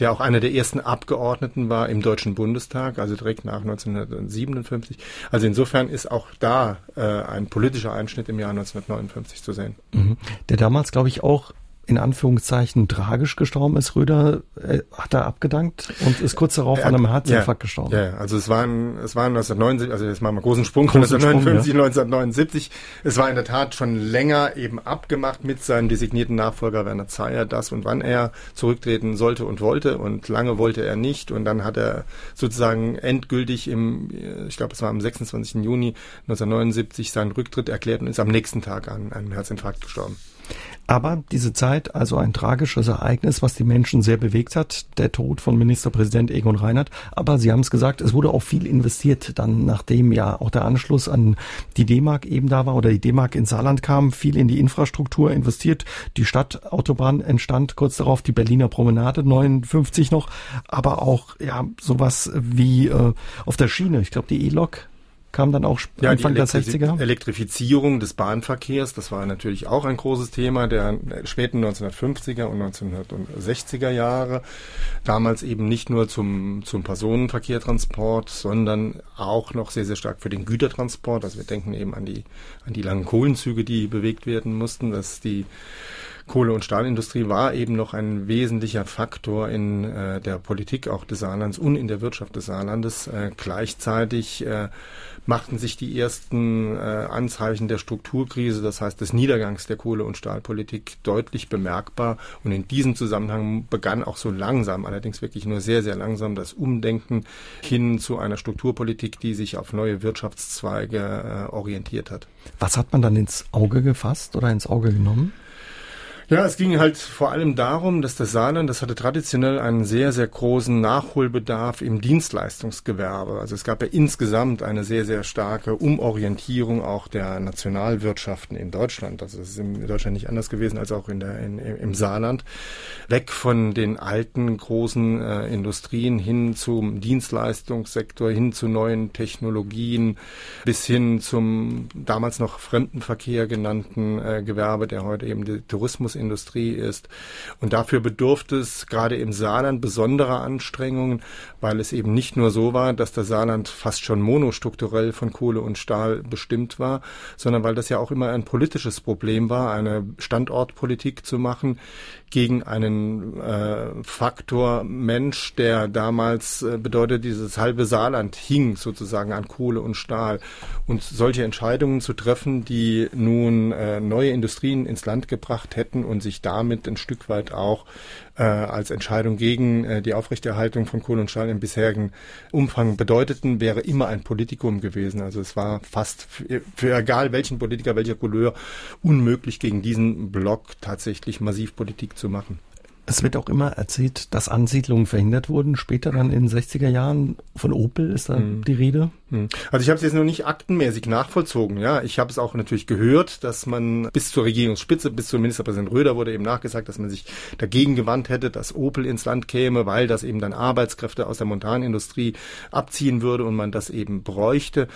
der auch einer der ersten Abgeordneten war im Deutschen Bundestag, also direkt nach 1957. Also insofern ist auch da äh, ein politischer Einschnitt im Jahr 1959 zu sehen. Mhm. Der damals, glaube ich, auch in Anführungszeichen tragisch gestorben ist. Röder äh, hat er abgedankt und ist kurz darauf er, an einem Herzinfarkt ja, gestorben. Ja, also es waren es waren 1979, also jetzt machen wir einen großen Sprung von 1959, Sprung, ja. 1979. Es war in der Tat schon länger eben abgemacht mit seinem designierten Nachfolger Werner Zeyer, das und wann er zurücktreten sollte und wollte und lange wollte er nicht und dann hat er sozusagen endgültig im, ich glaube es war am 26. Juni 1979 seinen Rücktritt erklärt und ist am nächsten Tag an einem Herzinfarkt gestorben. Aber diese Zeit, also ein tragisches Ereignis, was die Menschen sehr bewegt hat, der Tod von Ministerpräsident Egon Reinhardt. Aber Sie haben es gesagt, es wurde auch viel investiert, dann nachdem ja auch der Anschluss an die D-Mark eben da war oder die D-Mark ins Saarland kam, viel in die Infrastruktur investiert. Die Stadtautobahn entstand kurz darauf, die Berliner Promenade 59 noch, aber auch ja sowas wie äh, auf der Schiene. Ich glaube, die E-Lok kam dann auch ja, Anfang der 60er. Elektrifizierung des Bahnverkehrs, das war natürlich auch ein großes Thema der späten 1950er und 1960er Jahre. Damals eben nicht nur zum, zum Personenverkehrtransport, sondern auch noch sehr, sehr stark für den Gütertransport. Also wir denken eben an die, an die langen Kohlenzüge, die bewegt werden mussten, dass die Kohle- und Stahlindustrie war eben noch ein wesentlicher Faktor in äh, der Politik auch des Saarlands und in der Wirtschaft des Saarlandes. Äh, gleichzeitig äh, machten sich die ersten äh, Anzeichen der Strukturkrise, das heißt des Niedergangs der Kohle- und Stahlpolitik, deutlich bemerkbar. Und in diesem Zusammenhang begann auch so langsam, allerdings wirklich nur sehr, sehr langsam, das Umdenken hin zu einer Strukturpolitik, die sich auf neue Wirtschaftszweige äh, orientiert hat. Was hat man dann ins Auge gefasst oder ins Auge genommen? Ja, es ging halt vor allem darum, dass das Saarland, das hatte traditionell einen sehr, sehr großen Nachholbedarf im Dienstleistungsgewerbe. Also es gab ja insgesamt eine sehr, sehr starke Umorientierung auch der Nationalwirtschaften in Deutschland. Also es ist in Deutschland nicht anders gewesen als auch in der, in, im Saarland. Weg von den alten großen äh, Industrien hin zum Dienstleistungssektor, hin zu neuen Technologien, bis hin zum damals noch Fremdenverkehr genannten äh, Gewerbe, der heute eben die Tourismus Tourismusindustrie ist. Und dafür bedurfte es gerade im Saarland besonderer Anstrengungen, weil es eben nicht nur so war, dass das Saarland fast schon monostrukturell von Kohle und Stahl bestimmt war, sondern weil das ja auch immer ein politisches Problem war, eine Standortpolitik zu machen, gegen einen äh, Faktor Mensch, der damals äh, bedeutet, dieses halbe Saarland hing sozusagen an Kohle und Stahl. Und solche Entscheidungen zu treffen, die nun äh, neue Industrien ins Land gebracht hätten und sich damit ein Stück weit auch äh, als Entscheidung gegen äh, die Aufrechterhaltung von Kohle und Stahl im bisherigen Umfang bedeuteten, wäre immer ein Politikum gewesen. Also es war fast für, für egal welchen Politiker, welcher Couleur, unmöglich gegen diesen Block tatsächlich massiv Politik zu machen. Es wird auch immer erzählt, dass Ansiedlungen verhindert wurden. Später dann in den 60er Jahren von Opel ist da hm. die Rede. Hm. Also ich habe es jetzt noch nicht aktenmäßig nachvollzogen. Ja, ich habe es auch natürlich gehört, dass man bis zur Regierungsspitze, bis zum Ministerpräsident Röder wurde eben nachgesagt, dass man sich dagegen gewandt hätte, dass Opel ins Land käme, weil das eben dann Arbeitskräfte aus der Montanindustrie abziehen würde und man das eben bräuchte.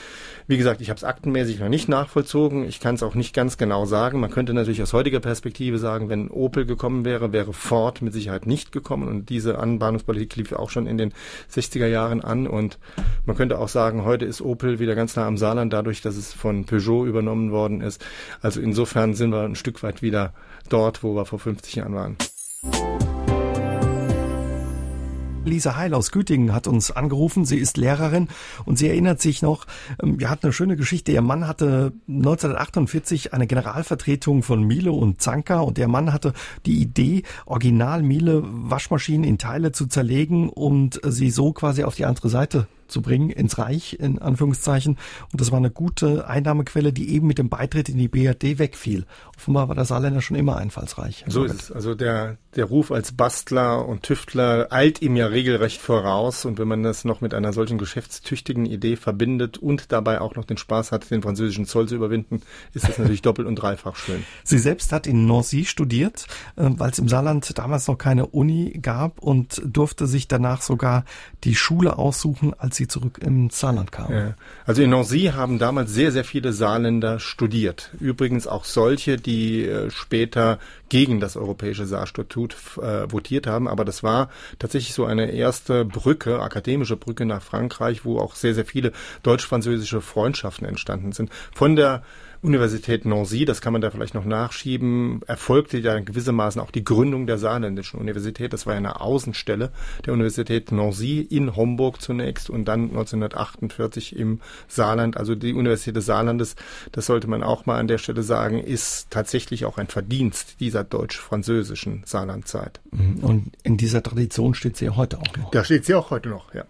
Wie gesagt, ich habe es aktenmäßig noch nicht nachvollzogen. Ich kann es auch nicht ganz genau sagen. Man könnte natürlich aus heutiger Perspektive sagen, wenn Opel gekommen wäre, wäre Ford mit Sicherheit nicht gekommen und diese Anbahnungspolitik lief auch schon in den 60er Jahren an und man könnte auch sagen, heute ist Opel wieder ganz nah am Saarland, dadurch, dass es von Peugeot übernommen worden ist. Also insofern sind wir ein Stück weit wieder dort, wo wir vor 50 Jahren waren. Lisa Heil aus Gütingen hat uns angerufen. Sie ist Lehrerin und sie erinnert sich noch, ähm, wir hatten eine schöne Geschichte. Ihr Mann hatte 1948 eine Generalvertretung von Miele und Zanka und der Mann hatte die Idee, Original Miele Waschmaschinen in Teile zu zerlegen und sie so quasi auf die andere Seite zu bringen, ins Reich, in Anführungszeichen. Und das war eine gute Einnahmequelle, die eben mit dem Beitritt in die BRD wegfiel. Offenbar war der Saarländer schon immer einfallsreich. So ist es. Also der, der Ruf als Bastler und Tüftler eilt ihm ja regelrecht voraus. Und wenn man das noch mit einer solchen geschäftstüchtigen Idee verbindet und dabei auch noch den Spaß hat, den französischen Zoll zu überwinden, ist das natürlich doppelt und dreifach schön. Sie selbst hat in Nancy studiert, äh, weil es im Saarland damals noch keine Uni gab und durfte sich danach sogar die Schule aussuchen, als sie zurück im Saarland kamen. Ja. Also in Nancy haben damals sehr, sehr viele Saarländer studiert. Übrigens auch solche, die äh, später gegen das europäische Saarstatut äh, votiert haben. Aber das war tatsächlich so eine erste Brücke, akademische Brücke nach Frankreich, wo auch sehr, sehr viele deutsch-französische Freundschaften entstanden sind. Von der Universität Nancy, das kann man da vielleicht noch nachschieben, erfolgte ja gewissermaßen auch die Gründung der Saarländischen Universität. Das war ja eine Außenstelle der Universität Nancy in Homburg zunächst und dann 1948 im Saarland. Also die Universität des Saarlandes, das sollte man auch mal an der Stelle sagen, ist tatsächlich auch ein Verdienst dieser deutsch-französischen Saarlandzeit. Und in dieser Tradition steht sie ja heute auch noch. Da steht sie auch heute noch, ja.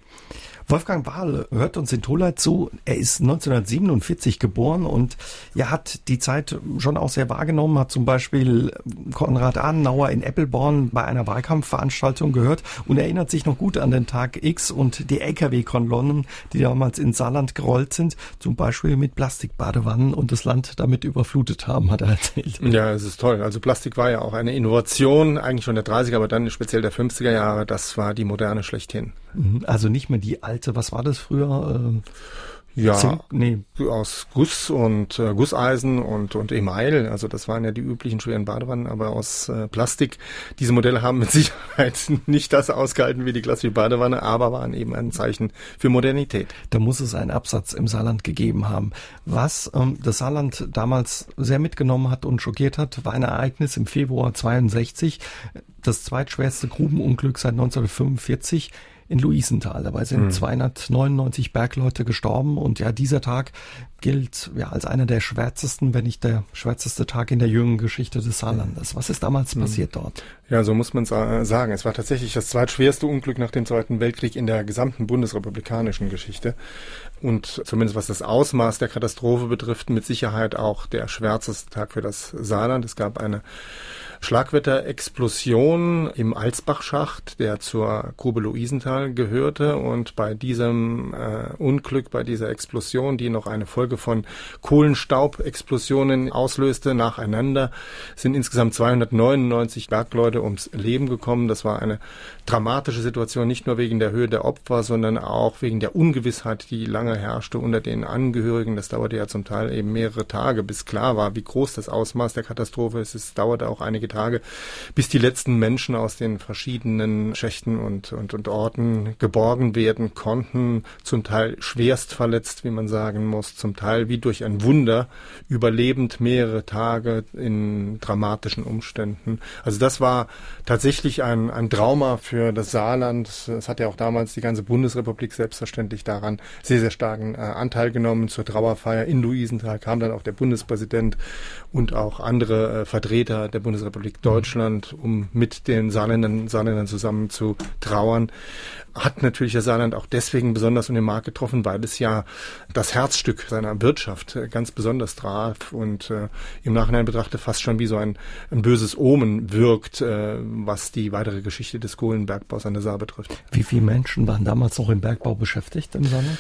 Wolfgang Bahl hört uns in Tola zu. Er ist 1947 geboren und er hat die Zeit schon auch sehr wahrgenommen, hat zum Beispiel Konrad Adenauer in Eppelborn bei einer Wahlkampfveranstaltung gehört und erinnert sich noch gut an den Tag X und die Lkw-Kolonnen, die damals ins Saarland gerollt sind, zum Beispiel mit Plastikbadewannen und das Land damit überflutet haben, hat er erzählt. Ja, es ist toll. Also Plastik war ja auch eine Innovation, eigentlich schon der 30er, aber dann speziell der 50er Jahre. Das war die moderne schlechthin. Mhm. Also nicht mehr die alte, was war das früher? Ähm Ja, Zink, nee. aus Guss und äh, Gusseisen und, und Email. Also das waren ja die üblichen schweren Badewannen, aber aus äh, Plastik. Diese Modelle haben mit Sicherheit nicht das ausgehalten wie die klassische Badewanne, aber waren eben ein Zeichen für Modernität. Da muss es einen Absatz im Saarland gegeben haben. Was ähm, das Saarland damals sehr mitgenommen hat und schockiert hat, war ein Ereignis im Februar 62, das zweitschwerste Grubenunglück seit 1945 in Luisenthal. Dabei sind mhm. 299 Bergleute gestorben und ja, dieser Tag gilt ja als einer der schwärzesten, wenn nicht der schwärzeste Tag in der jüngeren Geschichte des Saarlandes. Was ist damals mhm. passiert dort? Ja, so muss man sagen. Es war tatsächlich das zweitschwerste Unglück nach dem Zweiten Weltkrieg in der gesamten bundesrepublikanischen Geschichte. Und zumindest was das Ausmaß der Katastrophe betrifft, mit Sicherheit auch der schwärzeste Tag für das Saarland. Es gab eine Schlagwetterexplosion im Alsbachschacht, der zur Grube Luisenthal gehörte. Und bei diesem äh, Unglück, bei dieser Explosion, die noch eine Folge von Kohlenstaubexplosionen auslöste, nacheinander, sind insgesamt 299 Bergleute ums Leben gekommen. Das war eine dramatische Situation, nicht nur wegen der Höhe der Opfer, sondern auch wegen der Ungewissheit, die lange herrschte unter den Angehörigen. Das dauerte ja zum Teil eben mehrere Tage, bis klar war, wie groß das Ausmaß der Katastrophe ist. Es dauerte auch einige Tage, bis die letzten Menschen aus den verschiedenen Schächten und, und, und Orten geborgen werden konnten, zum Teil schwerst verletzt, wie man sagen muss, zum Teil wie durch ein Wunder überlebend mehrere Tage in dramatischen Umständen. Also das war tatsächlich ein, ein Trauma für das Saarland. Es hat ja auch damals die ganze Bundesrepublik selbstverständlich daran sehr, sehr starken äh, Anteil genommen. Zur Trauerfeier in Luisenthal kam dann auch der Bundespräsident und auch andere äh, Vertreter der Bundesrepublik Republik Deutschland, um mit den Saarländern, Saarländern zusammen zu trauern. Hat natürlich der Saarland auch deswegen besonders unter den Markt getroffen, weil es ja das Herzstück seiner Wirtschaft äh, ganz besonders traf und äh, im Nachhinein betrachtet fast schon wie so ein, ein böses Omen wirkt, äh, was die weitere Geschichte des Kohlenbergbaus an der Saar betrifft. Wie viele Menschen waren damals noch im Bergbau beschäftigt im Saarland?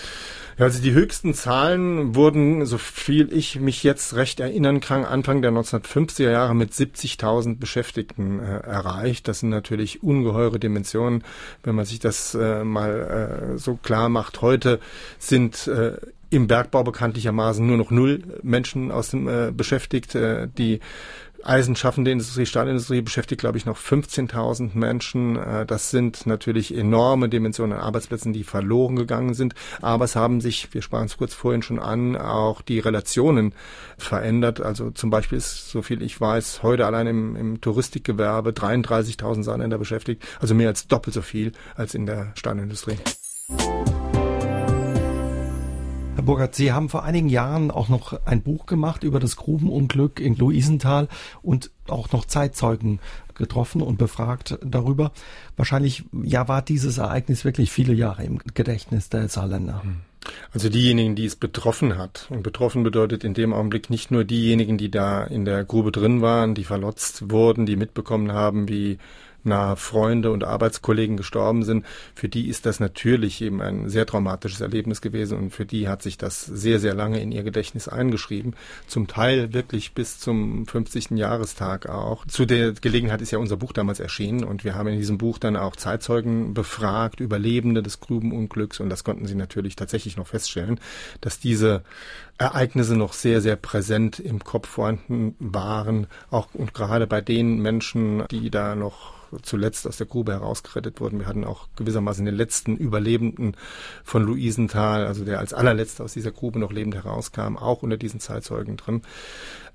Ja, also die höchsten Zahlen wurden, so viel ich mich jetzt recht erinnern kann, Anfang der 1950er Jahre mit 70.000 Beschäftigten äh, erreicht. Das sind natürlich ungeheure Dimensionen, wenn man sich das äh, mal äh, so klar macht. Heute sind äh, im Bergbau bekanntlichermaßen nur noch null Menschen aus dem äh, beschäftigt, äh, die Eisenschaffende Industrie, Stahlindustrie beschäftigt, glaube ich, noch 15.000 Menschen. Äh, das sind natürlich enorme Dimensionen an Arbeitsplätzen, die verloren gegangen sind. Aber es haben sich, wir sprachen es kurz vorhin schon an, auch die Relationen verändert. Also zum Beispiel ist, so viel ich weiß, heute allein im, im Touristikgewerbe 33.000 Saarländer beschäftigt. Also mehr als doppelt so viel als in der Stahlindustrie. Herr Burkhardt, Sie haben vor einigen Jahren auch noch ein Buch gemacht über das Grubenunglück in Luisenthal und auch noch Zeitzeugen getroffen und befragt darüber. Wahrscheinlich, ja, war dieses Ereignis wirklich viele Jahre im Gedächtnis der Saarländer. Hm. Also diejenigen, die es betroffen hat. Und betroffen bedeutet in dem Augenblick nicht nur diejenigen, die da in der Grube drin waren, die verlotzt wurden, die mitbekommen haben, wie nahe Freunde und Arbeitskollegen gestorben sind, für die ist das natürlich eben ein sehr traumatisches Erlebnis gewesen und für die hat sich das sehr, sehr lange in ihr Gedächtnis eingeschrieben. Zum Teil wirklich bis zum 50. Jahrestag auch. Zu der Gelegenheit ist ja unser Buch damals erschienen und wir haben in diesem Buch dann auch Zeitzeugen befragt, Überlebende des Grubenunglücks und das konnten sie natürlich tatsächlich noch feststellen, dass diese Ereignisse noch sehr, sehr präsent im Kopf vorhanden waren, auch und gerade bei den Menschen, die da noch zuletzt aus der Grube herausgerettet wurden. Wir hatten auch gewissermaßen den letzten Überlebenden von Luisenthal, also der als allerletzter aus dieser Grube noch lebend herauskam, auch unter diesen Zeitzeugen drin.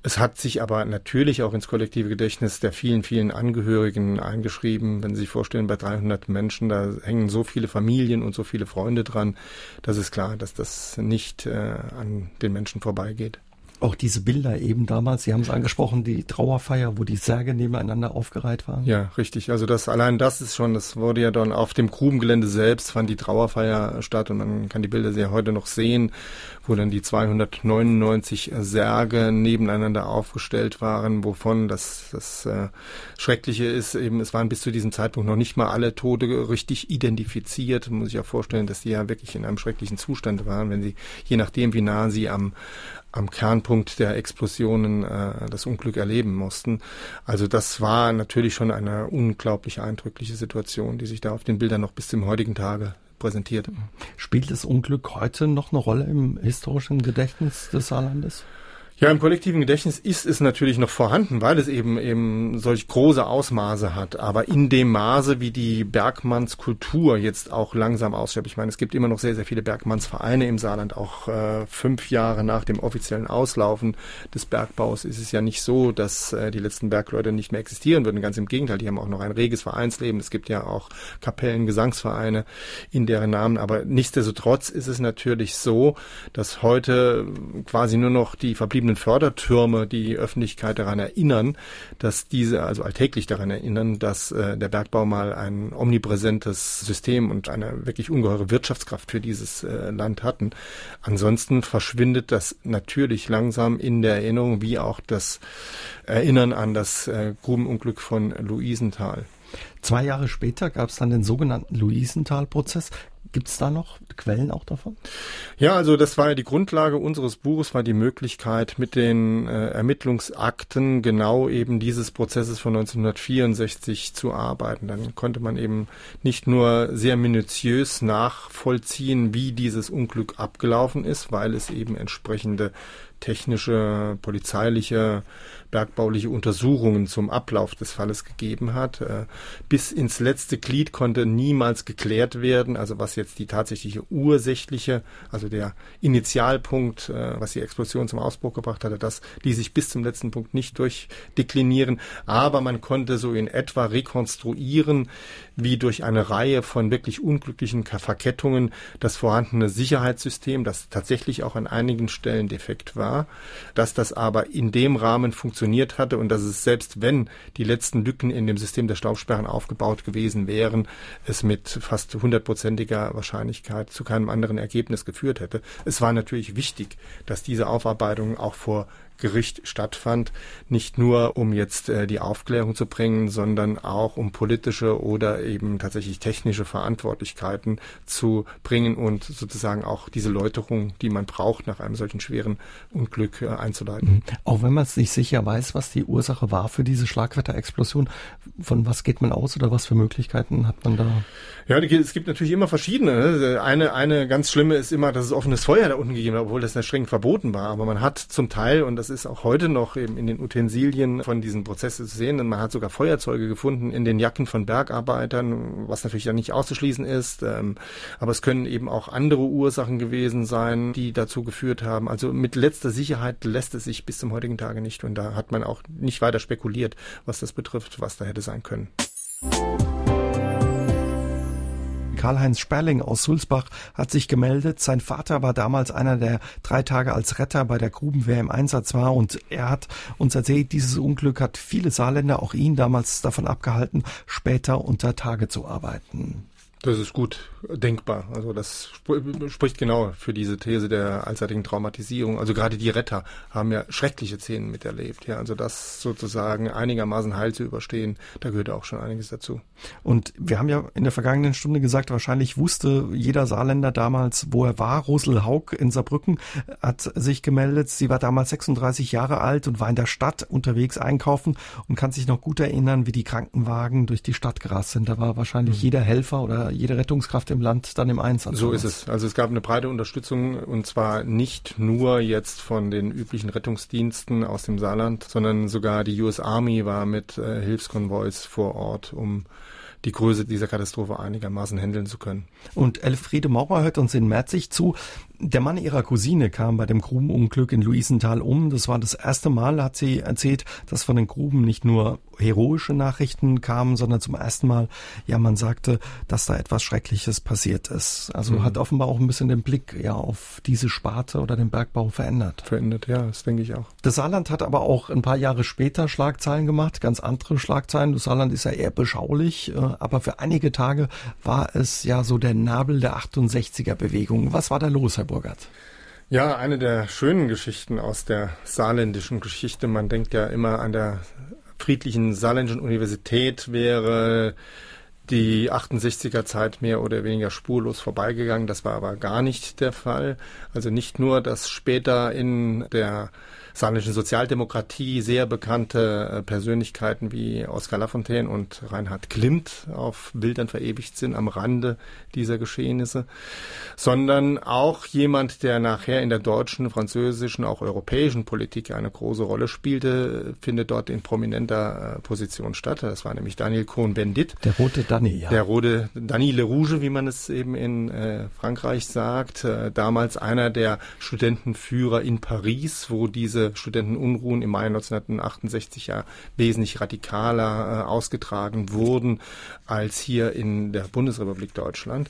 Es hat sich aber natürlich auch ins kollektive Gedächtnis der vielen, vielen Angehörigen eingeschrieben. Wenn Sie sich vorstellen, bei 300 Menschen, da hängen so viele Familien und so viele Freunde dran, das ist klar, dass das nicht äh, an den Menschen vorbeigeht auch diese Bilder eben damals, Sie haben es angesprochen, die Trauerfeier, wo die Särge nebeneinander aufgereiht waren. Ja, richtig. Also das allein das ist schon, das wurde ja dann auf dem Grubengelände selbst fand die Trauerfeier statt und man kann die Bilder ja heute noch sehen, wo dann die 299 Särge nebeneinander aufgestellt waren, wovon das, das äh, Schreckliche ist, eben es waren bis zu diesem Zeitpunkt noch nicht mal alle Tote richtig identifiziert. Muss sich ja vorstellen, dass die ja wirklich in einem schrecklichen Zustand waren, wenn sie, je nachdem wie nah sie am, am Kernpunkt der Explosionen äh, das Unglück erleben mussten. Also das war natürlich schon eine unglaublich eindrückliche Situation, die sich da auf den Bildern noch bis zum heutigen Tage präsentiert. Spielt das Unglück heute noch eine Rolle im historischen Gedächtnis des Saarlandes? Ja, im kollektiven Gedächtnis ist es natürlich noch vorhanden, weil es eben eben solch große Ausmaße hat. Aber in dem Maße, wie die Bergmannskultur jetzt auch langsam ausstirbt. Ich meine, es gibt immer noch sehr, sehr viele Bergmannsvereine im Saarland. Auch äh, fünf Jahre nach dem offiziellen Auslaufen des Bergbaus ist es ja nicht so, dass äh, die letzten Bergleute nicht mehr existieren würden. Ganz im Gegenteil, die haben auch noch ein reges Vereinsleben. Es gibt ja auch Kapellen, Gesangsvereine in deren Namen. Aber nichtsdestotrotz ist es natürlich so, dass heute quasi nur noch die verbliebenen verschiedenen Fördertürme die Öffentlichkeit daran erinnern, dass diese, also alltäglich daran erinnern, dass äh, der Bergbau mal ein omnipräsentes System und eine wirklich ungeheure Wirtschaftskraft für dieses äh, Land hatten. Ansonsten verschwindet das natürlich langsam in der Erinnerung, wie auch das Erinnern an das äh, Grubenunglück von Luisenthal. Zwei Jahre später gab es dann den sogenannten Luisenthal-Prozess. Gibt es da noch Quellen auch davon? Ja, also das war ja die Grundlage unseres Buches, war die Möglichkeit, mit den äh, Ermittlungsakten genau eben dieses Prozesses von 1964 zu arbeiten. Dann konnte man eben nicht nur sehr minutiös nachvollziehen, wie dieses Unglück abgelaufen ist, weil es eben entsprechende technische, polizeiliche, bergbauliche Untersuchungen zum Ablauf des Falles gegeben hat. Äh, bis ins letzte Glied konnte niemals geklärt werden, also was jetzt die tatsächliche ursächliche, also der Initialpunkt, äh, was die Explosion zum Ausbruch gebracht hatte, das ließ sich bis zum letzten Punkt nicht durchdeklinieren. Aber man konnte so in etwa rekonstruieren, wie durch eine Reihe von wirklich unglücklichen Verkettungen das vorhandene Sicherheitssystem, das tatsächlich auch an einigen Stellen defekt war, dass das aber in dem Rahmen funktioniert hatte und dass es selbst wenn die letzten Lücken in dem System der Staubsperren aufgebaut gewesen wären, es mit fast hundertprozentiger Wahrscheinlichkeit zu keinem anderen Ergebnis geführt hätte. Es war natürlich wichtig, dass diese Aufarbeitung auch vor Gericht stattfand, nicht nur um jetzt äh, die Aufklärung zu bringen, sondern auch um politische oder eben tatsächlich technische Verantwortlichkeiten zu bringen und sozusagen auch diese Läuterung, die man braucht, nach einem solchen schweren Unglück äh, einzuleiten. Mhm. Auch wenn man es nicht sicher weiß, was die Ursache war für diese Schlagwetterexplosion, von was geht man aus oder was für Möglichkeiten hat man da? Ja, es gibt natürlich immer verschiedene. Ne? Eine, eine ganz schlimme ist immer, dass es offenes Feuer da unten gegeben hat, obwohl das ja streng verboten war. Aber man hat zum Teil, und das ist auch heute noch eben in den Utensilien von diesen Prozessen zu sehen, und man hat sogar Feuerzeuge gefunden in den Jacken von Bergarbeitern, was natürlich ja nicht auszuschließen ist. Ähm, aber es können eben auch andere Ursachen gewesen sein, die dazu geführt haben. Also mit letzter Sicherheit lässt es sich bis zum heutigen Tage nicht. Und da hat man auch nicht weiter spekuliert, was das betrifft, was da hätte sein können. Karl-Heinz Sperling aus Sulzbach hat sich gemeldet. Sein Vater war damals einer, der drei Tage als Retter bei der Grubenwehr im Einsatz war und er hat uns erzählt, dieses Unglück hat viele Saarländer, auch ihn damals davon abgehalten, später unter Tage zu arbeiten. Das ist gut denkbar. Also das sp spricht genau für diese These der allseitigen Traumatisierung. Also gerade die Retter haben ja schreckliche Szenen miterlebt. Ja, also das sozusagen einigermaßen heil zu überstehen, da gehört auch schon einiges dazu. Und wir haben ja in der vergangenen Stunde gesagt, wahrscheinlich wusste jeder Saarländer damals, wo er war. Rosel Haug in Saarbrücken hat sich gemeldet. Sie war damals 36 Jahre alt und war in der Stadt unterwegs einkaufen und kann sich noch gut erinnern, wie die Krankenwagen durch die Stadt gerast sind. Da war wahrscheinlich mhm. jeder Helfer oder jede Rettungskraft im Land dann im Einsatz. So ist es. Also es gab eine breite Unterstützung und zwar nicht nur jetzt von den üblichen Rettungsdiensten aus dem Saarland, sondern sogar die US Army war mit äh, Hilfskonvois vor Ort, um die Größe dieser Katastrophe einigermaßen handeln zu können. Und Elfriede Maurer hört uns in Merzig zu. Der Mann ihrer Cousine kam bei dem Grubenunglück in Luisenthal um. Das war das erste Mal, hat sie erzählt, dass von den Gruben nicht nur heroische Nachrichten kamen, sondern zum ersten Mal, ja, man sagte, dass da etwas Schreckliches passiert ist. Also mhm. hat offenbar auch ein bisschen den Blick ja auf diese Sparte oder den Bergbau verändert. Verändert, ja, das denke ich auch. Das Saarland hat aber auch ein paar Jahre später Schlagzeilen gemacht, ganz andere Schlagzeilen. Das Saarland ist ja eher beschaulich, äh, aber für einige Tage war es ja so der Nabel der 68er Bewegung. Was war da los, Herr Burgert? Ja, eine der schönen Geschichten aus der saarländischen Geschichte. Man denkt ja immer an der friedlichen saarländischen Universität wäre die 68er Zeit mehr oder weniger spurlos vorbeigegangen. Das war aber gar nicht der Fall. Also nicht nur, dass später in der saarländischen Sozialdemokratie sehr bekannte äh, Persönlichkeiten wie Oskar Lafontaine und Reinhard Klimt auf Bildern verewigt sind am Rande dieser Geschehnisse, sondern auch jemand, der nachher in der deutschen, französischen, auch europäischen Politik eine große Rolle spielte, findet dort in prominenter äh, Position statt. Das war nämlich Daniel Cohn-Bendit. Der rote Danny, ja. Der rote Danny Le Rouge, wie man es eben in äh, Frankreich sagt. Äh, damals einer der Studentenführer in Paris, wo diese Studentenunruhen im Mai 1968 ja wesentlich radikaler äh, ausgetragen wurden als hier in der Bundesrepublik Deutschland.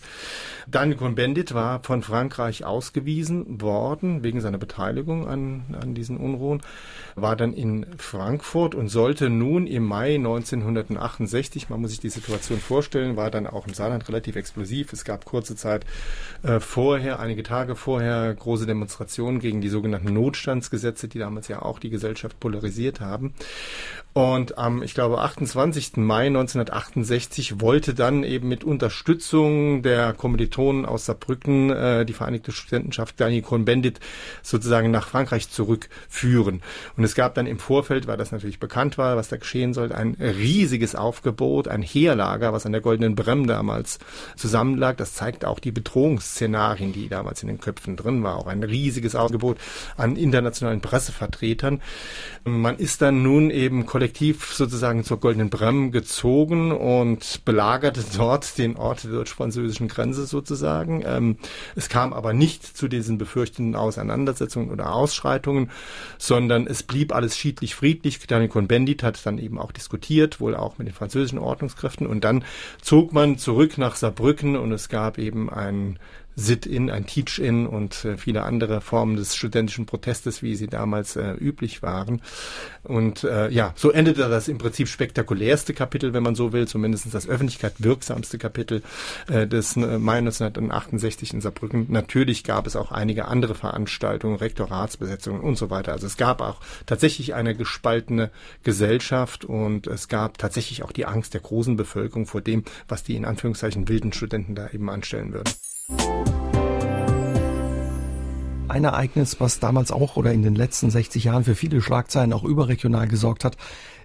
Daniel Cohn-Bendit war von Frankreich ausgewiesen worden wegen seiner Beteiligung an, an diesen Unruhen, war dann in Frankfurt und sollte nun im Mai 1968, man muss sich die Situation vorstellen, war dann auch im Saarland relativ explosiv. Es gab kurze Zeit äh, vorher, einige Tage vorher, große Demonstrationen gegen die sogenannten Notstandsgesetze, die damals ja auch die Gesellschaft polarisiert haben. Und am, ich glaube, 28. Mai 1968 wollte dann eben mit Unterstützung der Kommilitonen aus Saarbrücken äh, die Vereinigte Studentenschaft Daniel Cohn-Bendit sozusagen nach Frankreich zurückführen. Und es gab dann im Vorfeld, weil das natürlich bekannt war, was da geschehen sollte, ein riesiges Aufgebot, ein Heerlager, was an der Goldenen Brem damals zusammenlag. Das zeigt auch die Bedrohungsszenarien, die damals in den Köpfen drin war. Auch ein riesiges Aufgebot an internationalen Pressevertretern. Man ist dann nun eben kollektiv sozusagen zur Goldenen Brem gezogen und belagerte dort den Ort der deutsch-französischen Grenze sozusagen. Ähm, es kam aber nicht zu diesen befürchteten Auseinandersetzungen oder Ausschreitungen, sondern es blieb alles schiedlich friedlich. Daniel Cohn-Bendit hat dann eben auch diskutiert, wohl auch mit den französischen Ordnungskräften und dann zog man zurück nach Saarbrücken und es gab eben ein Sit-in, ein Teach-in und äh, viele andere Formen des studentischen Protestes, wie sie damals äh, üblich waren. Und äh, ja, so endete das im Prinzip spektakulärste Kapitel, wenn man so will, zumindest das öffentlichkeitswirksamste Kapitel äh, des äh, Mai 1968 in Saarbrücken. Natürlich gab es auch einige andere Veranstaltungen, Rektoratsbesetzungen und so weiter. Also es gab auch tatsächlich eine gespaltene Gesellschaft und es gab tatsächlich auch die Angst der großen Bevölkerung vor dem, was die in Anführungszeichen wilden Studenten da eben anstellen würden. Ein Ereignis, was damals auch oder in den letzten 60 Jahren für viele Schlagzeilen auch überregional gesorgt hat,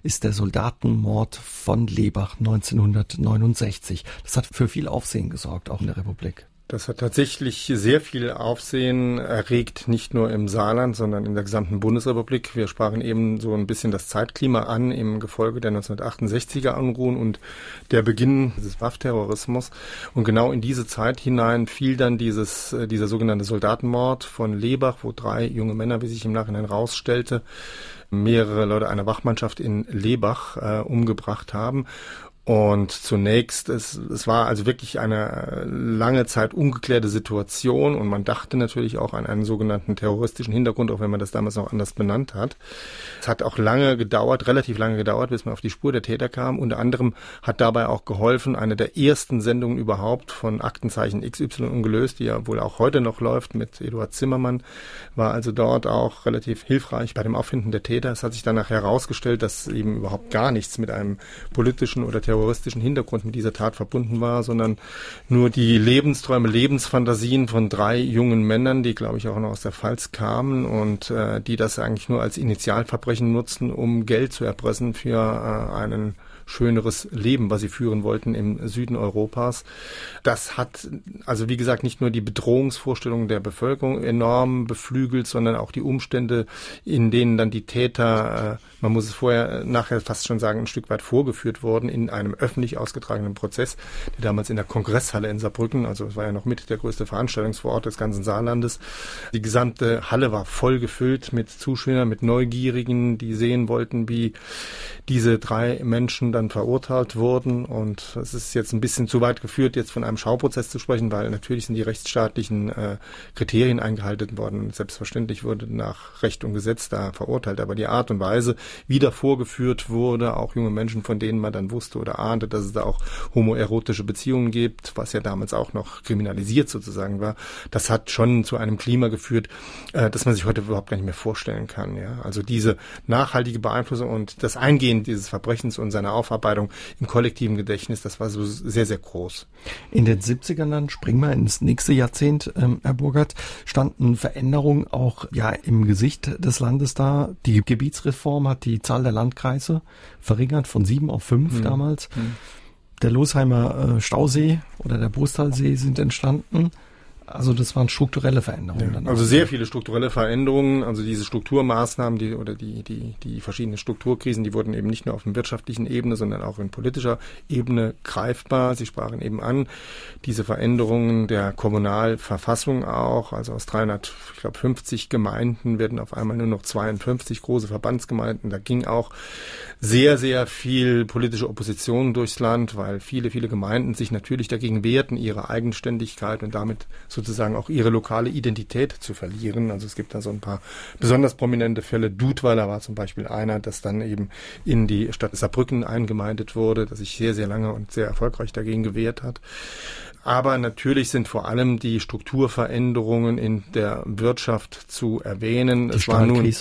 ist der Soldatenmord von Lebach 1969. Das hat für viel Aufsehen gesorgt, auch in der Republik. Das hat tatsächlich sehr viel Aufsehen erregt, nicht nur im Saarland, sondern in der gesamten Bundesrepublik. Wir sprachen eben so ein bisschen das Zeitklima an im Gefolge der 1968er Unruhen und der Beginn des Waffterrorismus. Und genau in diese Zeit hinein fiel dann dieses, äh, dieser sogenannte Soldatenmord von Lebach, wo drei junge Männer, wie sich im Nachhinein rausstellte, mehrere Leute einer Wachmannschaft in Lebach äh, umgebracht haben. Und zunächst, es, es war also wirklich eine lange Zeit ungeklärte Situation und man dachte natürlich auch an einen sogenannten terroristischen Hintergrund, auch wenn man das damals noch anders benannt hat. Es hat auch lange gedauert, relativ lange gedauert, bis man auf die Spur der Täter kam. Unter anderem hat dabei auch geholfen, eine der ersten Sendungen überhaupt von Aktenzeichen XY ungelöst, die ja wohl auch heute noch läuft mit Eduard Zimmermann, war also dort auch relativ hilfreich bei dem Auffinden der Täter. Es hat sich danach herausgestellt, dass eben überhaupt gar nichts mit einem politischen oder terroristischen terroristischen Hintergrund mit dieser Tat verbunden war, sondern nur die Lebensträume, Lebensfantasien von drei jungen Männern, die, glaube ich, auch noch aus der Pfalz kamen und äh, die das eigentlich nur als Initialverbrechen nutzten, um Geld zu erpressen für äh, einen schöneres Leben, was sie führen wollten im Süden Europas. Das hat also wie gesagt nicht nur die Bedrohungsvorstellungen der Bevölkerung enorm beflügelt, sondern auch die Umstände, in denen dann die Täter, äh, man muss es vorher nachher fast schon sagen, ein Stück weit vorgeführt wurden in einem öffentlich ausgetragenen Prozess, der damals in der Kongresshalle in Saarbrücken, also es war ja noch mit der größte Veranstaltungsvorort des ganzen Saarlandes. Die gesamte Halle war voll gefüllt mit Zuschauern, mit Neugierigen, die sehen wollten, wie diese drei Menschen dann verurteilt wurden. Und es ist jetzt ein bisschen zu weit geführt, jetzt von einem Schauprozess zu sprechen, weil natürlich sind die rechtsstaatlichen äh, Kriterien eingehalten worden. Selbstverständlich wurde nach Recht und Gesetz da verurteilt. Aber die Art und Weise, wie da vorgeführt wurde, auch junge Menschen, von denen man dann wusste oder ahnte, dass es da auch homoerotische Beziehungen gibt, was ja damals auch noch kriminalisiert sozusagen war. Das hat schon zu einem Klima geführt, äh, das man sich heute überhaupt gar nicht mehr vorstellen kann. Ja? Also diese nachhaltige Beeinflussung und das Eingehen dieses Verbrechens und seine Aufarbeitung im kollektiven Gedächtnis, das war so sehr, sehr groß. In den 70ern dann, springen wir ins nächste Jahrzehnt, ähm, Herr Burgert, standen Veränderungen auch ja im Gesicht des Landes da. Die Gebietsreform hat die Zahl der Landkreise verringert von sieben auf fünf hm. damals. Hm. Der Losheimer äh, Stausee oder der Brustalsee sind entstanden. Also das waren strukturelle Veränderungen. Ja, also sehr viele strukturelle Veränderungen. Also diese Strukturmaßnahmen, die oder die die die verschiedenen Strukturkrisen, die wurden eben nicht nur auf der wirtschaftlichen Ebene, sondern auch in politischer Ebene greifbar. Sie sprachen eben an diese Veränderungen der Kommunalverfassung auch. Also aus 350 Gemeinden werden auf einmal nur noch 52 große Verbandsgemeinden. Da ging auch sehr sehr viel politische Opposition durchs Land, weil viele viele Gemeinden sich natürlich dagegen wehrten, ihre Eigenständigkeit und damit sozusagen auch ihre lokale Identität zu verlieren. Also es gibt da so ein paar besonders prominente Fälle. Dudweiler war zum Beispiel einer, das dann eben in die Stadt Saarbrücken eingemeindet wurde, das sich sehr, sehr lange und sehr erfolgreich dagegen gewehrt hat. Aber natürlich sind vor allem die Strukturveränderungen in der Wirtschaft zu erwähnen. Die es war nun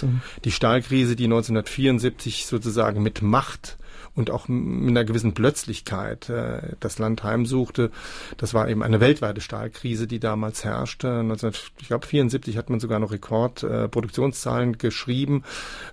die Stahlkrise, die 1974 sozusagen mit Macht und auch mit einer gewissen Plötzlichkeit äh, das Land heimsuchte. Das war eben eine weltweite Stahlkrise, die damals herrschte. 1974 hat man sogar noch Rekordproduktionszahlen äh, geschrieben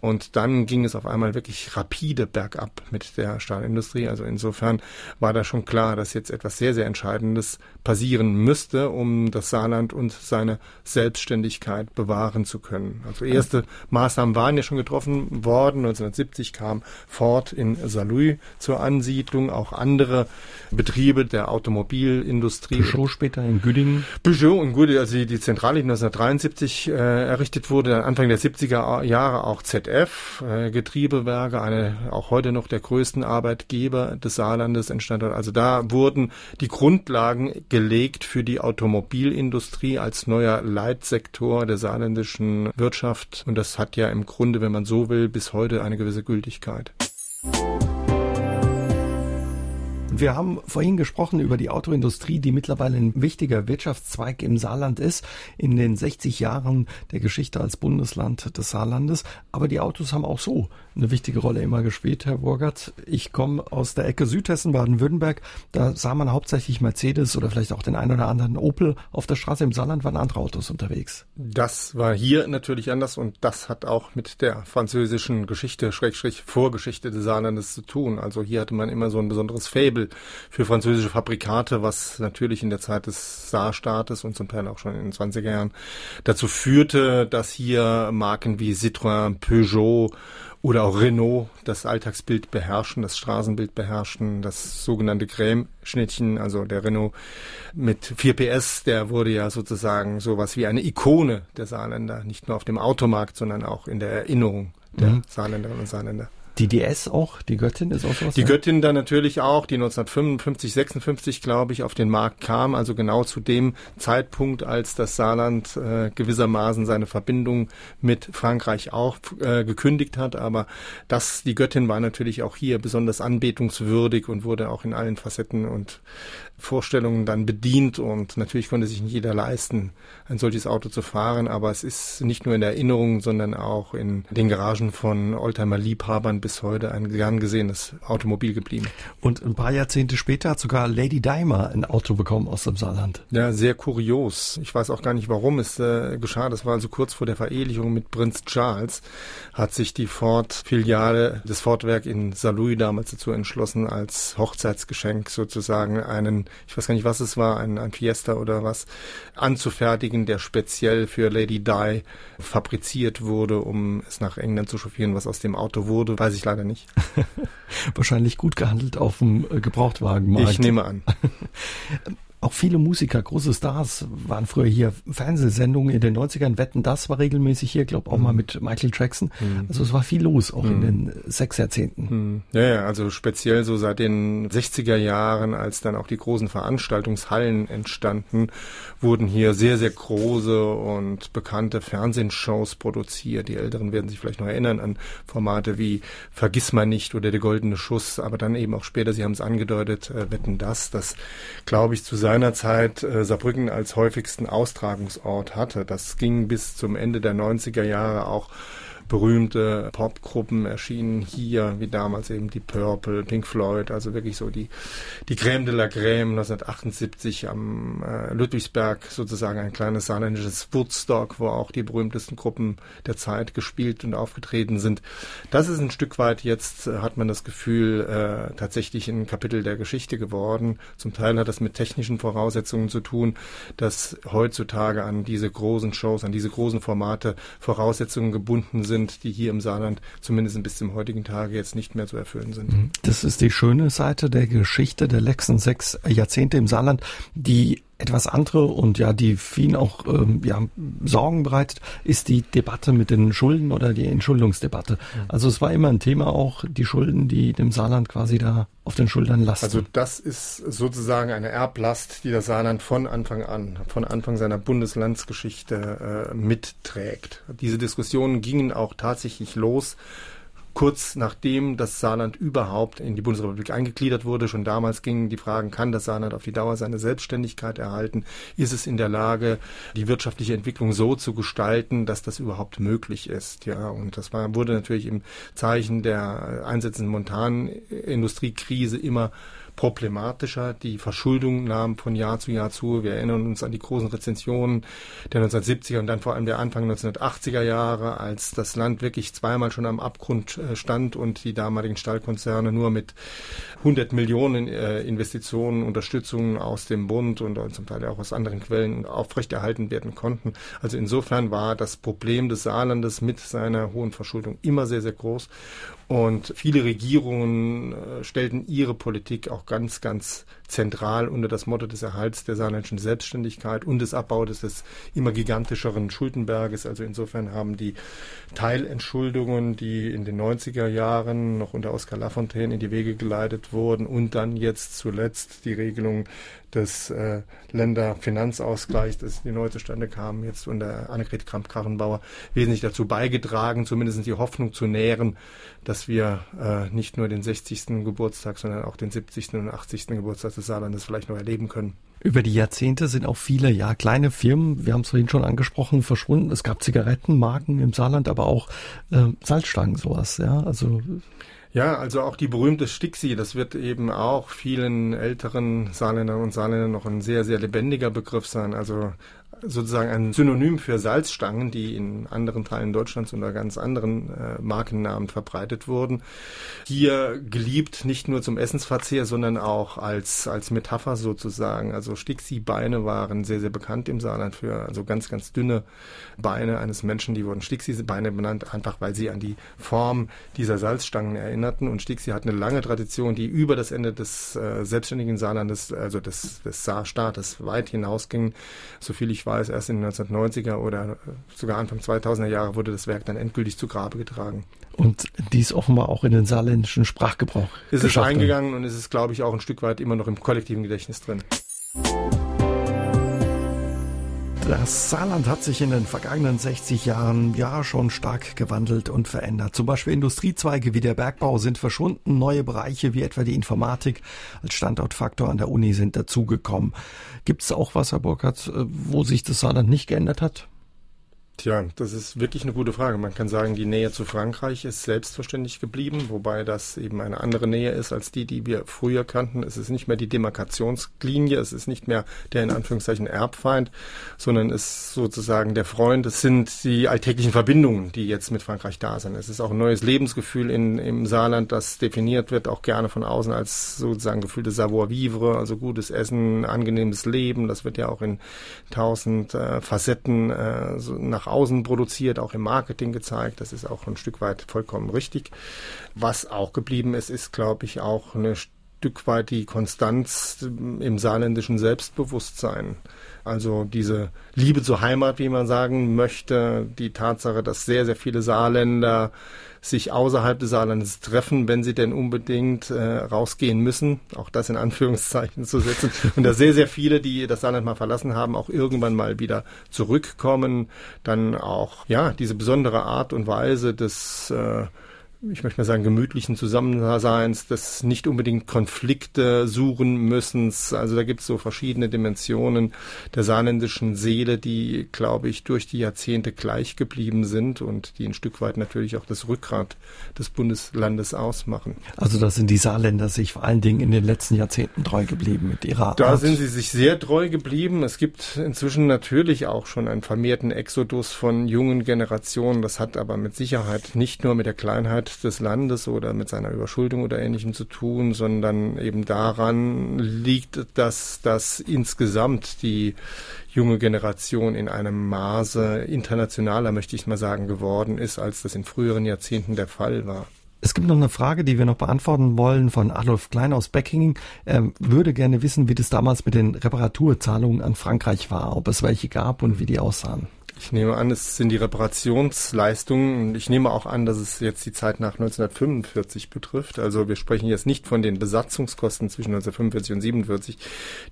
und dann ging es auf einmal wirklich rapide bergab mit der Stahlindustrie. Also insofern war da schon klar, dass jetzt etwas sehr, sehr Entscheidendes passieren müsste, um das Saarland und seine Selbstständigkeit bewahren zu können. Also erste Maßnahmen waren ja schon getroffen worden. 1970 kam Ford in Salou Louis zur Ansiedlung, auch andere Betriebe der Automobilindustrie. Peugeot später in Güdingen. Peugeot in Güdingen, also die, Zentrale, die 1973 äh, errichtet wurde, dann Anfang der 70er Jahre auch ZF, äh, Getriebewerke, eine auch heute noch der größten Arbeitgeber des Saarlandes entstand. Also da wurden die Grundlagen gelegt für die Automobilindustrie als neuer Leitsektor der saarländischen Wirtschaft. Und das hat ja im Grunde, wenn man so will, bis heute eine gewisse Gültigkeit. Wir haben vorhin gesprochen über die Autoindustrie, die mittlerweile ein wichtiger Wirtschaftszweig im Saarland ist, in den 60 Jahren der Geschichte als Bundesland des Saarlandes. Aber die Autos haben auch so eine wichtige Rolle immer gespielt, Herr Burgert. Ich komme aus der Ecke Südhessen, Baden-Württemberg. Da sah man hauptsächlich Mercedes oder vielleicht auch den einen oder anderen Opel. Auf der Straße im Saarland waren andere Autos unterwegs. Das war hier natürlich anders und das hat auch mit der französischen Geschichte, Schrägstrich Vorgeschichte des Saarlandes zu tun. Also hier hatte man immer so ein besonderes Fable für französische Fabrikate, was natürlich in der Zeit des Saarstaates und zum Teil auch schon in den 20er Jahren dazu führte, dass hier Marken wie Citroën, Peugeot oder auch Renault das Alltagsbild beherrschen, das Straßenbild beherrschen, das sogenannte Creme-Schnittchen, also der Renault mit 4 PS, der wurde ja sozusagen sowas wie eine Ikone der Saarländer, nicht nur auf dem Automarkt, sondern auch in der Erinnerung der mhm. Saarländerinnen und Saarländer. Die DS auch, die Göttin ist auch sowas? Die ja? Göttin dann natürlich auch, die 1955, 56, glaube ich, auf den Markt kam, also genau zu dem Zeitpunkt, als das Saarland äh, gewissermaßen seine Verbindung mit Frankreich auch äh, gekündigt hat. Aber das, die Göttin war natürlich auch hier besonders anbetungswürdig und wurde auch in allen Facetten und Vorstellungen dann bedient und natürlich konnte sich nicht jeder leisten, ein solches Auto zu fahren, aber es ist nicht nur in der Erinnerung, sondern auch in den Garagen von Oldtimer-Liebhabern bis heute ein gern gesehenes Automobil geblieben. Und ein paar Jahrzehnte später hat sogar Lady Dimer ein Auto bekommen aus dem Saarland. Ja, sehr kurios. Ich weiß auch gar nicht, warum es äh, geschah. Das war also kurz vor der Verehelichung mit Prinz Charles, hat sich die Ford-Filiale, das Ford-Werk in Saarlouis damals dazu entschlossen, als Hochzeitsgeschenk sozusagen einen ich weiß gar nicht, was es war, ein, ein Fiesta oder was, anzufertigen, der speziell für Lady Di fabriziert wurde, um es nach England zu chauffieren. Was aus dem Auto wurde, weiß ich leider nicht. Wahrscheinlich gut gehandelt auf dem äh, Gebrauchtwagenmarkt. Ich nehme an. auch viele Musiker, große Stars waren früher hier. Fernsehsendungen in den 90ern, Wetten, das war regelmäßig hier, glaube auch mhm. mal mit Michael Jackson. Mhm. Also es war viel los, auch mhm. in den sechs Jahrzehnten. Mhm. Ja, ja, also speziell so seit den 60er Jahren, als dann auch die großen Veranstaltungshallen entstanden, wurden hier sehr, sehr große und bekannte Fernsehshows produziert. Die Älteren werden sich vielleicht noch erinnern an Formate wie Vergiss mal nicht oder Der goldene Schuss, aber dann eben auch später, Sie haben es angedeutet, äh, Wetten, das, das glaube ich, zu seiner Zeit äh, Saarbrücken als häufigsten Austragungsort hatte. Das ging bis zum Ende der 90er Jahre auch berühmte Popgruppen erschienen hier, wie damals eben die Purple, Pink Floyd, also wirklich so die, die Crème de la Crème 1978 am äh, Ludwigsberg sozusagen ein kleines saarländisches Woodstock, wo auch die berühmtesten Gruppen der Zeit gespielt und aufgetreten sind. Das ist ein Stück weit jetzt, äh, hat man das Gefühl, äh, tatsächlich ein Kapitel der Geschichte geworden. Zum Teil hat das mit technischen Voraussetzungen zu tun, dass heutzutage an diese großen Shows, an diese großen Formate Voraussetzungen gebunden sind, sind, die hier im Saarland zumindest bis zum heutigen Tage jetzt nicht mehr zu erfüllen sind. Das ist die schöne Seite der Geschichte der letzten sechs Jahrzehnte im Saarland, die etwas andere und ja, die vielen auch ähm, ja, Sorgen bereitet, ist die Debatte mit den Schulden oder die Entschuldungsdebatte. Also es war immer ein Thema auch, die Schulden, die dem Saarland quasi da auf den Schultern lasten. Also das ist sozusagen eine Erblast, die das Saarland von Anfang an, von Anfang seiner Bundeslandsgeschichte äh, mitträgt. Diese Diskussionen gingen auch tatsächlich los kurz nachdem das Saarland überhaupt in die Bundesrepublik eingegliedert wurde. Schon damals gingen die Fragen, kann das Saarland auf die Dauer seine Selbstständigkeit erhalten? Ist es in der Lage, die wirtschaftliche Entwicklung so zu gestalten, dass das überhaupt möglich ist? Ja, und das war, wurde natürlich im Zeichen der einsetzenden Montanindustriekrise immer problematischer. Die Verschuldung nahm von Jahr zu Jahr zu. Wir erinnern uns an die großen Rezensionen der 1970er und dann vor allem der Anfang 1980er Jahre, als das Land wirklich zweimal schon am Abgrund äh, stand und die damaligen Stahlkonzerne nur mit 100 Millionen äh, Investitionen, Unterstützungen aus dem Bund und zum Teil auch aus anderen Quellen aufrechterhalten werden konnten. Also insofern war das Problem des Saarlandes mit seiner hohen Verschuldung immer sehr, sehr groß. Und viele Regierungen äh, stellten ihre Politik auch ganz, ganz zentral unter das Motto des Erhalts der saarländischen Selbstständigkeit und des Abbaus des immer gigantischeren Schuldenberges. Also insofern haben die Teilentschuldungen, die in den 90er Jahren noch unter Oskar Lafontaine in die Wege geleitet wurden und dann jetzt zuletzt die Regelung des äh, Länderfinanzausgleichs, das die neu zustande kam, jetzt unter Annegret Kramp-Karrenbauer, wesentlich dazu beigetragen, zumindest die Hoffnung zu nähren, dass wir äh, nicht nur den 60. Geburtstag, sondern auch den 70. und 80. Geburtstag des Saarlandes vielleicht noch erleben können. Über die Jahrzehnte sind auch viele, ja, kleine Firmen, wir haben es vorhin schon angesprochen, verschwunden. Es gab Zigarettenmarken im Saarland, aber auch äh, Salzstangen, sowas, ja, also ja, also auch die berühmte Stixi, das wird eben auch vielen älteren Saarländern und Saarländern noch ein sehr, sehr lebendiger Begriff sein. Also sozusagen ein Synonym für Salzstangen, die in anderen Teilen Deutschlands unter ganz anderen äh, Markennamen verbreitet wurden. Hier geliebt nicht nur zum Essensverzehr, sondern auch als, als Metapher sozusagen. Also Stixi-Beine waren sehr, sehr bekannt im Saarland für also ganz, ganz dünne Beine eines Menschen. Die wurden Stixi-Beine benannt, einfach weil sie an die Form dieser Salzstangen erinnerten. Und Stixi hat eine lange Tradition, die über das Ende des äh, selbstständigen Saarlandes, also des, des Saarstaates weit hinausging. Soviel ich weiß, erst in den 1990er oder sogar Anfang 2000er Jahre wurde das Werk dann endgültig zu Grabe getragen. Und dies offenbar auch in den saarländischen Sprachgebrauch. Es ist eingegangen und es ist, glaube ich, auch ein Stück weit immer noch im kollektiven Gedächtnis drin. Das Saarland hat sich in den vergangenen 60 Jahren ja schon stark gewandelt und verändert. Zum Beispiel Industriezweige wie der Bergbau sind verschwunden, neue Bereiche wie etwa die Informatik als Standortfaktor an der Uni sind dazugekommen. Gibt es auch was, Herr Burkhardt, äh, wo sich das Saarland nicht geändert hat? Tja, das ist wirklich eine gute Frage. Man kann sagen, die Nähe zu Frankreich ist selbstverständlich geblieben, wobei das eben eine andere Nähe ist als die, die wir früher kannten. Es ist nicht mehr die Demarkationslinie, es ist nicht mehr der in Anführungszeichen Erbfeind, sondern es ist sozusagen der Freund. Es sind die alltäglichen Verbindungen, die jetzt mit Frankreich da sind. Es ist auch ein neues Lebensgefühl in, im Saarland, das definiert wird, auch gerne von außen als sozusagen Gefühl des Savoir-vivre, also gutes Essen, angenehmes Leben. Das wird ja auch in tausend äh, Facetten äh, so nach nach außen produziert, auch im Marketing gezeigt. Das ist auch ein Stück weit vollkommen richtig. Was auch geblieben ist, ist, glaube ich, auch eine Stück weit die Konstanz im saarländischen Selbstbewusstsein. Also diese Liebe zur Heimat, wie man sagen möchte, die Tatsache, dass sehr, sehr viele Saarländer sich außerhalb des Saarlandes treffen, wenn sie denn unbedingt äh, rausgehen müssen, auch das in Anführungszeichen zu setzen. Und dass sehr, sehr viele, die das Saarland mal verlassen haben, auch irgendwann mal wieder zurückkommen. Dann auch, ja, diese besondere Art und Weise des äh, ich möchte mal sagen, gemütlichen Zusammenseins, des nicht unbedingt Konflikte suchen müssen. Also da gibt es so verschiedene Dimensionen der saarländischen Seele, die, glaube ich, durch die Jahrzehnte gleich geblieben sind und die ein Stück weit natürlich auch das Rückgrat des Bundeslandes ausmachen. Also da sind die Saarländer sich vor allen Dingen in den letzten Jahrzehnten treu geblieben mit ihrer Da Art. sind sie sich sehr treu geblieben. Es gibt inzwischen natürlich auch schon einen vermehrten Exodus von jungen Generationen. Das hat aber mit Sicherheit nicht nur mit der Kleinheit des Landes oder mit seiner Überschuldung oder ähnlichem zu tun, sondern eben daran liegt, dass das insgesamt die junge Generation in einem Maße internationaler, möchte ich mal sagen, geworden ist, als das in früheren Jahrzehnten der Fall war. Es gibt noch eine Frage, die wir noch beantworten wollen von Adolf Klein aus Beckingen. Er würde gerne wissen, wie das damals mit den Reparaturzahlungen an Frankreich war, ob es welche gab und wie die aussahen. Ich nehme an, es sind die Reparationsleistungen ich nehme auch an, dass es jetzt die Zeit nach 1945 betrifft. Also wir sprechen jetzt nicht von den Besatzungskosten zwischen 1945 und 1947,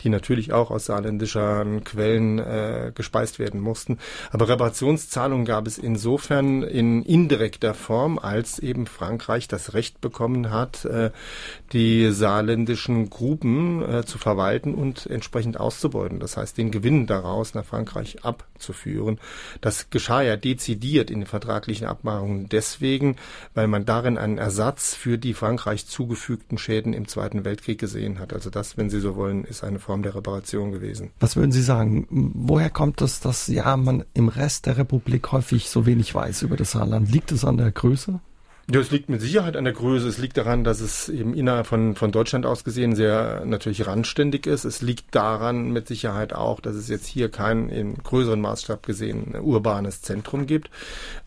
die natürlich auch aus saarländischen Quellen äh, gespeist werden mussten. Aber Reparationszahlungen gab es insofern in indirekter Form, als eben Frankreich das Recht bekommen hat, äh, die saarländischen Gruben äh, zu verwalten und entsprechend auszubeuten. Das heißt, den Gewinn daraus nach Frankreich abzuführen. Das geschah ja dezidiert in den vertraglichen Abmachungen deswegen, weil man darin einen Ersatz für die Frankreich zugefügten Schäden im Zweiten Weltkrieg gesehen hat. Also das, wenn Sie so wollen, ist eine Form der Reparation gewesen. Was würden Sie sagen? Woher kommt es, dass ja man im Rest der Republik häufig so wenig weiß über das Saarland? Liegt es an der Größe? Ja, es liegt mit Sicherheit an der Größe. Es liegt daran, dass es eben innerhalb von, von Deutschland aus gesehen sehr natürlich randständig ist. Es liegt daran mit Sicherheit auch, dass es jetzt hier kein im größeren Maßstab gesehen urbanes Zentrum gibt.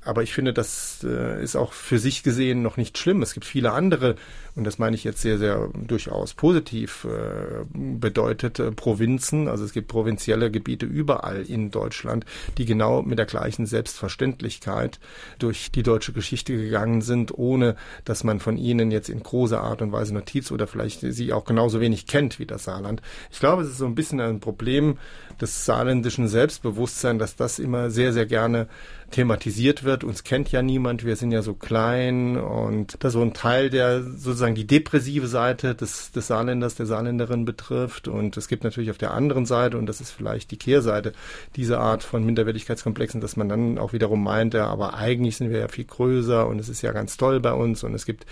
Aber ich finde, das äh, ist auch für sich gesehen noch nicht schlimm. Es gibt viele andere, und das meine ich jetzt sehr, sehr durchaus positiv äh, bedeutete Provinzen. Also es gibt provinzielle Gebiete überall in Deutschland, die genau mit der gleichen Selbstverständlichkeit durch die deutsche Geschichte gegangen sind, ohne dass man von ihnen jetzt in großer Art und Weise Notiz oder vielleicht sie auch genauso wenig kennt wie das Saarland. Ich glaube, es ist so ein bisschen ein Problem des saarländischen Selbstbewusstseins, dass das immer sehr, sehr gerne thematisiert wird. Uns kennt ja niemand, wir sind ja so klein und das ist so ein Teil, der sozusagen die depressive Seite des, des Saarländers, der Saarländerin betrifft. Und es gibt natürlich auf der anderen Seite, und das ist vielleicht die Kehrseite, diese Art von Minderwertigkeitskomplexen, dass man dann auch wiederum meint, ja, aber eigentlich sind wir ja viel größer und es ist ja ganz toll bei uns und es gibt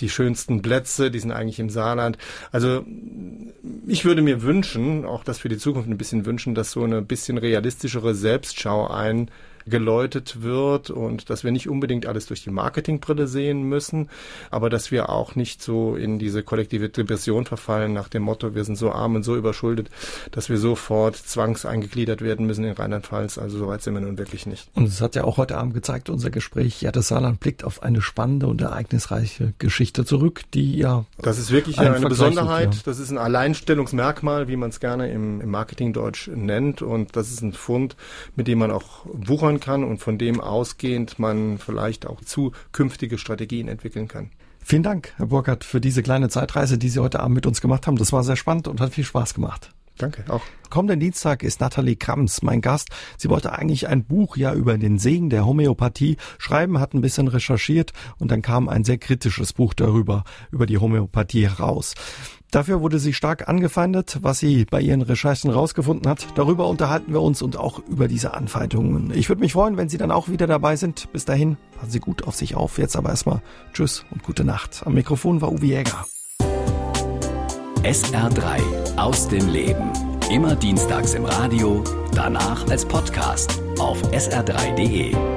die schönsten Plätze, die sind eigentlich im Saarland. Also ich würde mir wünschen, auch das für die Zukunft ein bisschen wünschen, dass so eine bisschen realistischere Selbstschau ein geläutet wird und dass wir nicht unbedingt alles durch die Marketingbrille sehen müssen, aber dass wir auch nicht so in diese kollektive Depression verfallen nach dem Motto, wir sind so arm und so überschuldet, dass wir sofort zwangseingegliedert werden müssen in Rheinland-Pfalz. Also soweit sind wir nun wirklich nicht. Und es hat ja auch heute Abend gezeigt, unser Gespräch, ja, das Saarland blickt auf eine spannende und ereignisreiche Geschichte zurück, die ja. Das ist wirklich eine Besonderheit. Ja. Das ist ein Alleinstellungsmerkmal, wie man es gerne im, im Marketingdeutsch nennt. Und das ist ein Fund, mit dem man auch wuchern aufbauen kann und von dem ausgehend man vielleicht auch zukünftige Strategien entwickeln kann. Vielen Dank, Herr Burkhardt, für diese kleine Zeitreise, die Sie heute Abend mit uns gemacht haben. Das war sehr spannend und hat viel Spaß gemacht. Danke, auch. Kommenden Dienstag ist Nathalie Krams mein Gast. Sie wollte eigentlich ein Buch ja über den Segen der Homöopathie schreiben, hat ein bisschen recherchiert und dann kam ein sehr kritisches Buch darüber, über die Homöopathie heraus. Dafür wurde sie stark angefeindet, was sie bei ihren Recherchen rausgefunden hat. Darüber unterhalten wir uns und auch über diese Anfeindungen. Ich würde mich freuen, wenn Sie dann auch wieder dabei sind. Bis dahin, passen Sie gut auf sich auf. Jetzt aber erstmal Tschüss und gute Nacht. Am Mikrofon war Uwe Jäger. SR3 aus dem Leben. Immer dienstags im Radio, danach als Podcast auf sr3.de.